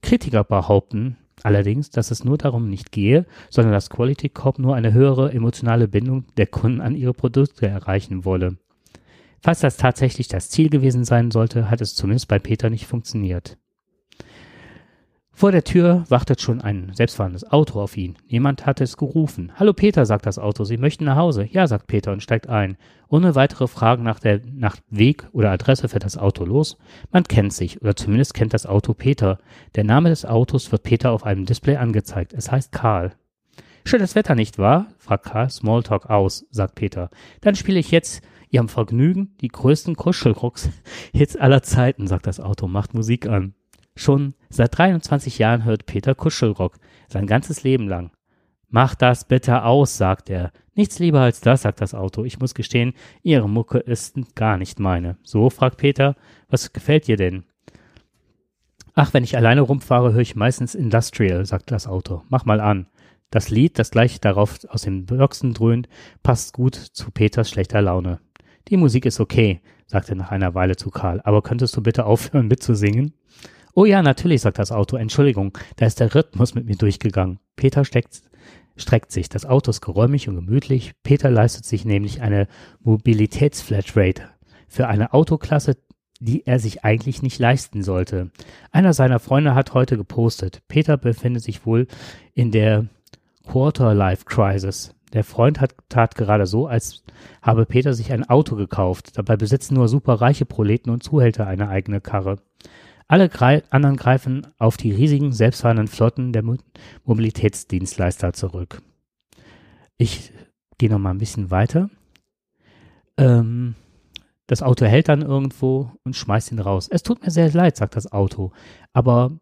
Kritiker behaupten allerdings, dass es nur darum nicht gehe, sondern dass Quality Corp nur eine höhere emotionale Bindung der Kunden an ihre Produkte erreichen wolle. Falls das tatsächlich das Ziel gewesen sein sollte, hat es zumindest bei Peter nicht funktioniert. Vor der Tür wartet schon ein selbstfahrendes Auto auf ihn. Jemand hat es gerufen. Hallo Peter, sagt das Auto, Sie möchten nach Hause? Ja, sagt Peter und steigt ein. Ohne weitere Fragen nach der nach Weg oder Adresse fährt das Auto los. Man kennt sich, oder zumindest kennt das Auto Peter. Der Name des Autos wird Peter auf einem Display angezeigt. Es heißt Karl. Schönes Wetter, nicht wahr? fragt Karl Smalltalk aus, sagt Peter. Dann spiele ich jetzt Ihrem Vergnügen die größten Kuschelrocks-Hits aller Zeiten, sagt das Auto, macht Musik an. Schon seit 23 Jahren hört Peter Kuschelrock, sein ganzes Leben lang. Mach das bitte aus, sagt er. Nichts lieber als das, sagt das Auto. Ich muss gestehen, Ihre Mucke ist gar nicht meine. So, fragt Peter, was gefällt dir denn? Ach, wenn ich alleine rumfahre, höre ich meistens Industrial, sagt das Auto. Mach mal an. Das Lied, das gleich darauf aus den Boxen dröhnt, passt gut zu Peters schlechter Laune. Die Musik ist okay, sagt er nach einer Weile zu Karl, aber könntest du bitte aufhören mitzusingen? Oh ja, natürlich, sagt das Auto. Entschuldigung, da ist der Rhythmus mit mir durchgegangen. Peter steckt, streckt sich. Das Auto ist geräumig und gemütlich. Peter leistet sich nämlich eine Mobilitätsflatrate für eine Autoklasse, die er sich eigentlich nicht leisten sollte. Einer seiner Freunde hat heute gepostet. Peter befindet sich wohl in der Quarter-Life Crisis. Der Freund hat, tat gerade so, als habe Peter sich ein Auto gekauft. Dabei besitzen nur superreiche Proleten und Zuhälter eine eigene Karre. Alle grei anderen greifen auf die riesigen selbstfahrenden Flotten der Mo Mobilitätsdienstleister zurück. Ich gehe noch mal ein bisschen weiter. Ähm, das Auto hält dann irgendwo und schmeißt ihn raus. Es tut mir sehr leid, sagt das Auto, aber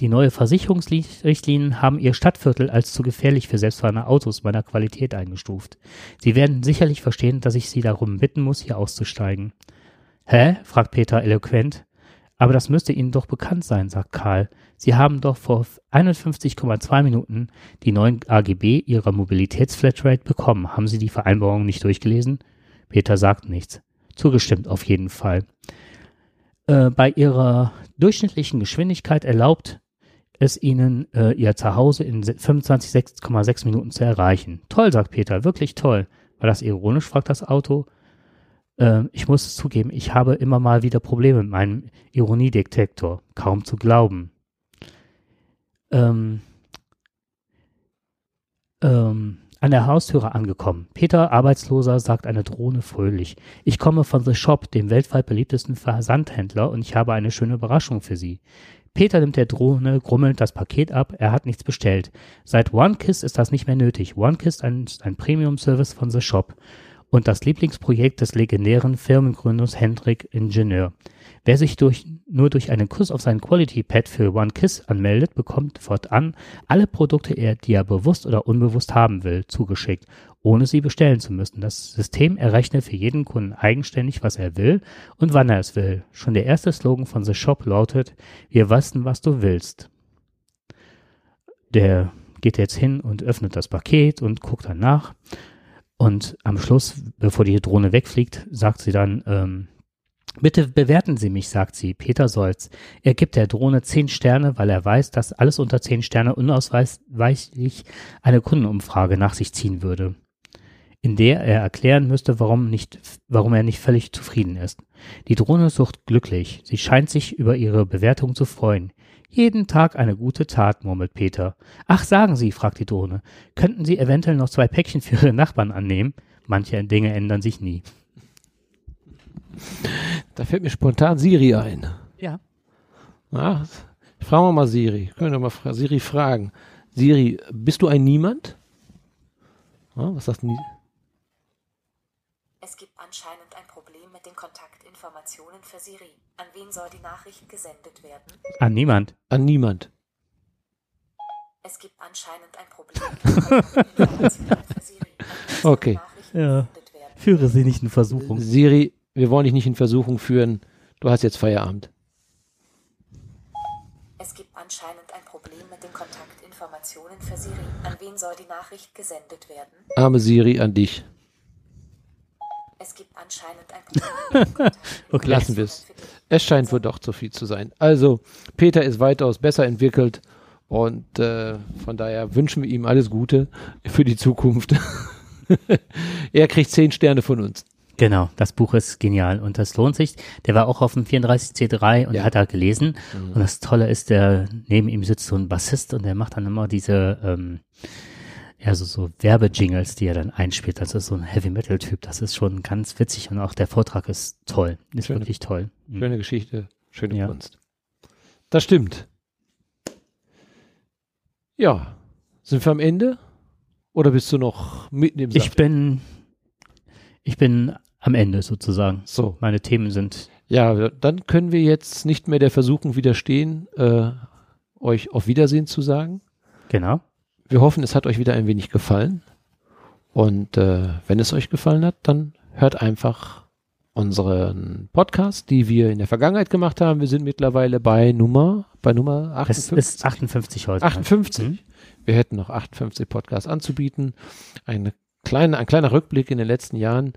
die neue Versicherungsrichtlinien haben ihr Stadtviertel als zu gefährlich für selbstfahrende Autos meiner Qualität eingestuft. Sie werden sicherlich verstehen, dass ich Sie darum bitten muss, hier auszusteigen. Hä? fragt Peter eloquent. Aber das müsste Ihnen doch bekannt sein, sagt Karl. Sie haben doch vor 51,2 Minuten die neuen AGB Ihrer Mobilitätsflatrate bekommen. Haben Sie die Vereinbarung nicht durchgelesen? Peter sagt nichts. Zugestimmt auf jeden Fall. Äh, bei Ihrer durchschnittlichen Geschwindigkeit erlaubt es ihnen, äh, ihr Zuhause in 25,6 Minuten zu erreichen. Toll, sagt Peter, wirklich toll. War das ironisch, fragt das Auto. Äh, ich muss es zugeben, ich habe immer mal wieder Probleme mit meinem Ironiedetektor. Kaum zu glauben. Ähm, ähm, an der Haustüre angekommen. Peter, Arbeitsloser, sagt eine Drohne fröhlich. Ich komme von The Shop, dem weltweit beliebtesten Versandhändler, und ich habe eine schöne Überraschung für Sie. Peter nimmt der Drohne grummelnd das Paket ab, er hat nichts bestellt. Seit OneKiss ist das nicht mehr nötig. OneKiss ist ein, Premium-Service von The Shop. Und das Lieblingsprojekt des legendären Firmengründers Hendrik Ingenieur. Wer sich durch, nur durch einen Kuss auf sein Quality Pad für One Kiss anmeldet, bekommt fortan alle Produkte, die er bewusst oder unbewusst haben will, zugeschickt, ohne sie bestellen zu müssen. Das System errechnet für jeden Kunden eigenständig, was er will und wann er es will. Schon der erste Slogan von The Shop lautet, wir wissen, was du willst. Der geht jetzt hin und öffnet das Paket und guckt dann nach. Und am Schluss, bevor die Drohne wegfliegt, sagt sie dann, ähm, Bitte bewerten Sie mich, sagt sie. Peter Solz. Er gibt der Drohne zehn Sterne, weil er weiß, dass alles unter zehn Sterne unausweichlich eine Kundenumfrage nach sich ziehen würde, in der er erklären müsste, warum nicht, warum er nicht völlig zufrieden ist. Die Drohne sucht glücklich. Sie scheint sich über ihre Bewertung zu freuen. Jeden Tag eine gute Tat, murmelt Peter. Ach, sagen Sie, fragt die Drohne, könnten Sie eventuell noch zwei Päckchen für Ihre Nachbarn annehmen? Manche Dinge ändern sich nie. Da fällt mir spontan Siri ein. Ja. Na, fragen wir mal Siri. Können wir mal fra Siri fragen. Siri, bist du ein Niemand? Ja, was sagt denn die? Es gibt anscheinend ein Problem mit den Kontaktinformationen für Siri. An wen soll die Nachricht gesendet werden? An niemand. An niemand. Es gibt anscheinend ein Problem mit den Kontaktinformationen für Siri. An wen soll Okay. die Nachricht Ja. gesendet werden? Führe sie nicht in Versuchung. Siri, wir wollen dich nicht in Versuchung führen. Du hast jetzt Feierabend. Es gibt anscheinend ein Problem mit den Kontaktinformationen für Siri. An wen soll die Nachricht gesendet werden? Arme Siri an dich. Es gibt anscheinend ein Problem mit den Kontaktinformationen Okay. Lassen wir es. Es scheint wohl doch zu viel zu sein. Also, Peter ist weitaus besser entwickelt und äh, von daher wünschen wir ihm alles Gute für die Zukunft. er kriegt zehn Sterne von uns. Genau, das Buch ist genial und das lohnt sich. Der war auch auf dem 34C3 und Ja. hat da gelesen. Und das Tolle ist, der neben ihm sitzt so ein Bassist und der macht dann immer diese, ähm, ja, so, so Werbejingles, die er dann einspielt. Das ist so ein Heavy-Metal-Typ. Das ist schon ganz witzig und auch der Vortrag ist toll. Ist Schöne- wirklich toll. Mhm. Schöne Geschichte, schöne Ja. Kunst. Das stimmt. Ja, sind wir am Ende? Oder bist du noch mitten im Ich Saft? bin, ich bin am Ende sozusagen. So, Meine Themen sind, ja, dann können wir jetzt nicht mehr der Versuchung widerstehen, äh, euch auf Wiedersehen zu sagen. genau. Wir hoffen, es hat euch wieder ein wenig gefallen. Und äh, wenn es euch gefallen hat, dann hört einfach unseren Podcast, die wir in der Vergangenheit gemacht haben. Wir sind mittlerweile bei Nummer, bei Nummer Es 58. ist 58 heute. 58. Mhm. Wir hätten noch 58 Podcasts anzubieten. Eine kleine, ein kleiner Rückblick in den letzten Jahren.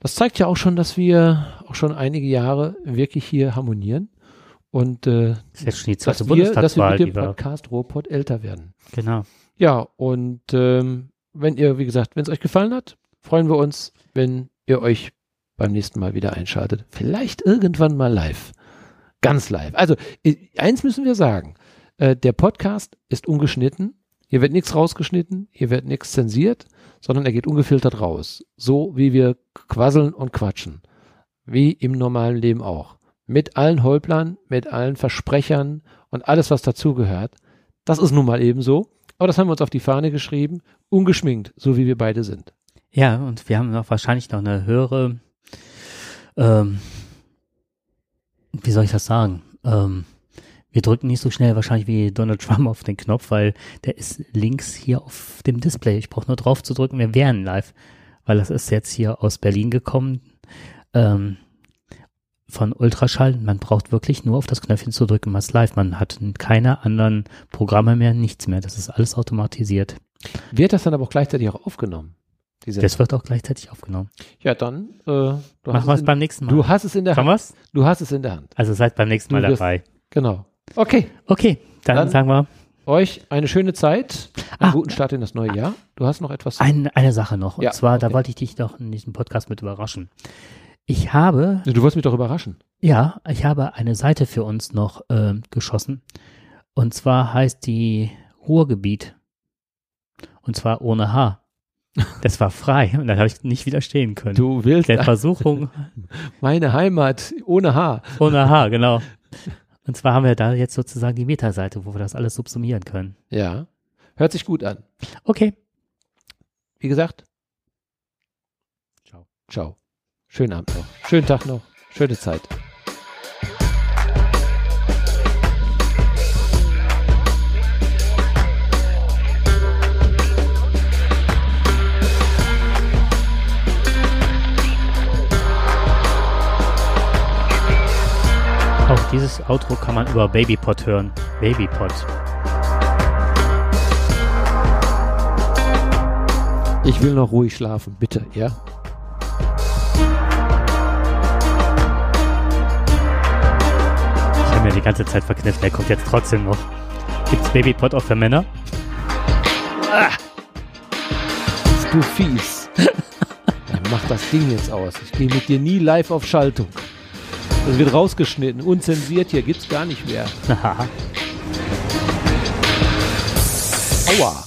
Das zeigt ja auch schon, dass wir auch schon einige Jahre wirklich hier harmonieren und äh, Das ist jetzt schon die dass, wir, dass wir mit dem Podcast Ruhrpott älter werden. genau. Ja, und ähm, wenn ihr, wie gesagt, wenn es euch gefallen hat, freuen wir uns, wenn ihr euch beim nächsten Mal wieder einschaltet. Vielleicht irgendwann mal live. Ganz live. Also, eins müssen wir sagen. Äh, der Podcast ist ungeschnitten. Hier wird nichts rausgeschnitten, hier wird nichts zensiert, sondern er geht ungefiltert raus. So wie wir quasseln und quatschen. Wie im normalen Leben auch. Mit allen Holplern, mit allen Versprechern und alles, was dazugehört. Das ist nun mal eben so. Aber das haben wir uns auf die Fahne geschrieben. Ungeschminkt, so wie wir beide sind. Ja, und wir haben noch wahrscheinlich noch eine höhere, ähm, wie soll ich das sagen? Ähm, wir drücken nicht so schnell wahrscheinlich wie Donald Trump auf den Knopf, weil der ist links hier auf dem Display. Ich brauche nur drauf zu drücken, wir wären live. Weil das ist jetzt hier aus Berlin gekommen, ähm, von Ultraschall. Man braucht wirklich nur auf das Knöpfchen zu drücken, man ist live. Man hat keine anderen Programme mehr, nichts mehr. Das ist alles automatisiert. Wird das dann aber auch gleichzeitig auch aufgenommen? Das wird auch gleichzeitig aufgenommen. ja, dann, äh, du, Machen wir es beim nächsten Mal. du hast es in der Kann Hand. wir's? Du hast es in der Hand. Also seid beim nächsten Mal wirst- dabei. Genau. Okay. Okay, dann, Dann- sagen wir Euch eine schöne Zeit. Einen Ah. guten Start in das neue Jahr. Du hast noch etwas. ein, eine Sache noch. Und Ja, zwar, da okay. wollte ich dich doch in diesem Podcast mit überraschen. Ich habe, Du wolltest mich doch überraschen. ja, ich habe eine Seite für uns noch ähm, geschossen. Und zwar heißt die Ruhrgebiet. Und zwar ohne H. Das war frei und dann habe ich nicht widerstehen können. Du willst Der Versuchung meine Heimat ohne Haar. ohne H, genau. Und zwar haben wir da jetzt sozusagen die Metaseite, wo wir das alles subsumieren können. Ja. Hört sich gut an. Okay. Wie gesagt, Ciao. Ciao. Schönen Abend noch. Schönen Tag noch. Schöne Zeit. Auch dieses Outro kann man über Babypod hören. Babypod. Ich will noch ruhig schlafen, bitte, ja? Ganze Zeit verkniffen, der kommt jetzt trotzdem noch. Gibt's Babypod auch für Männer? Bist du fies. Dann mach das Ding jetzt aus. Ich gehe mit dir nie live auf Schaltung. Das wird rausgeschnitten, unzensiert hier, gibt's gar nicht mehr. Aua.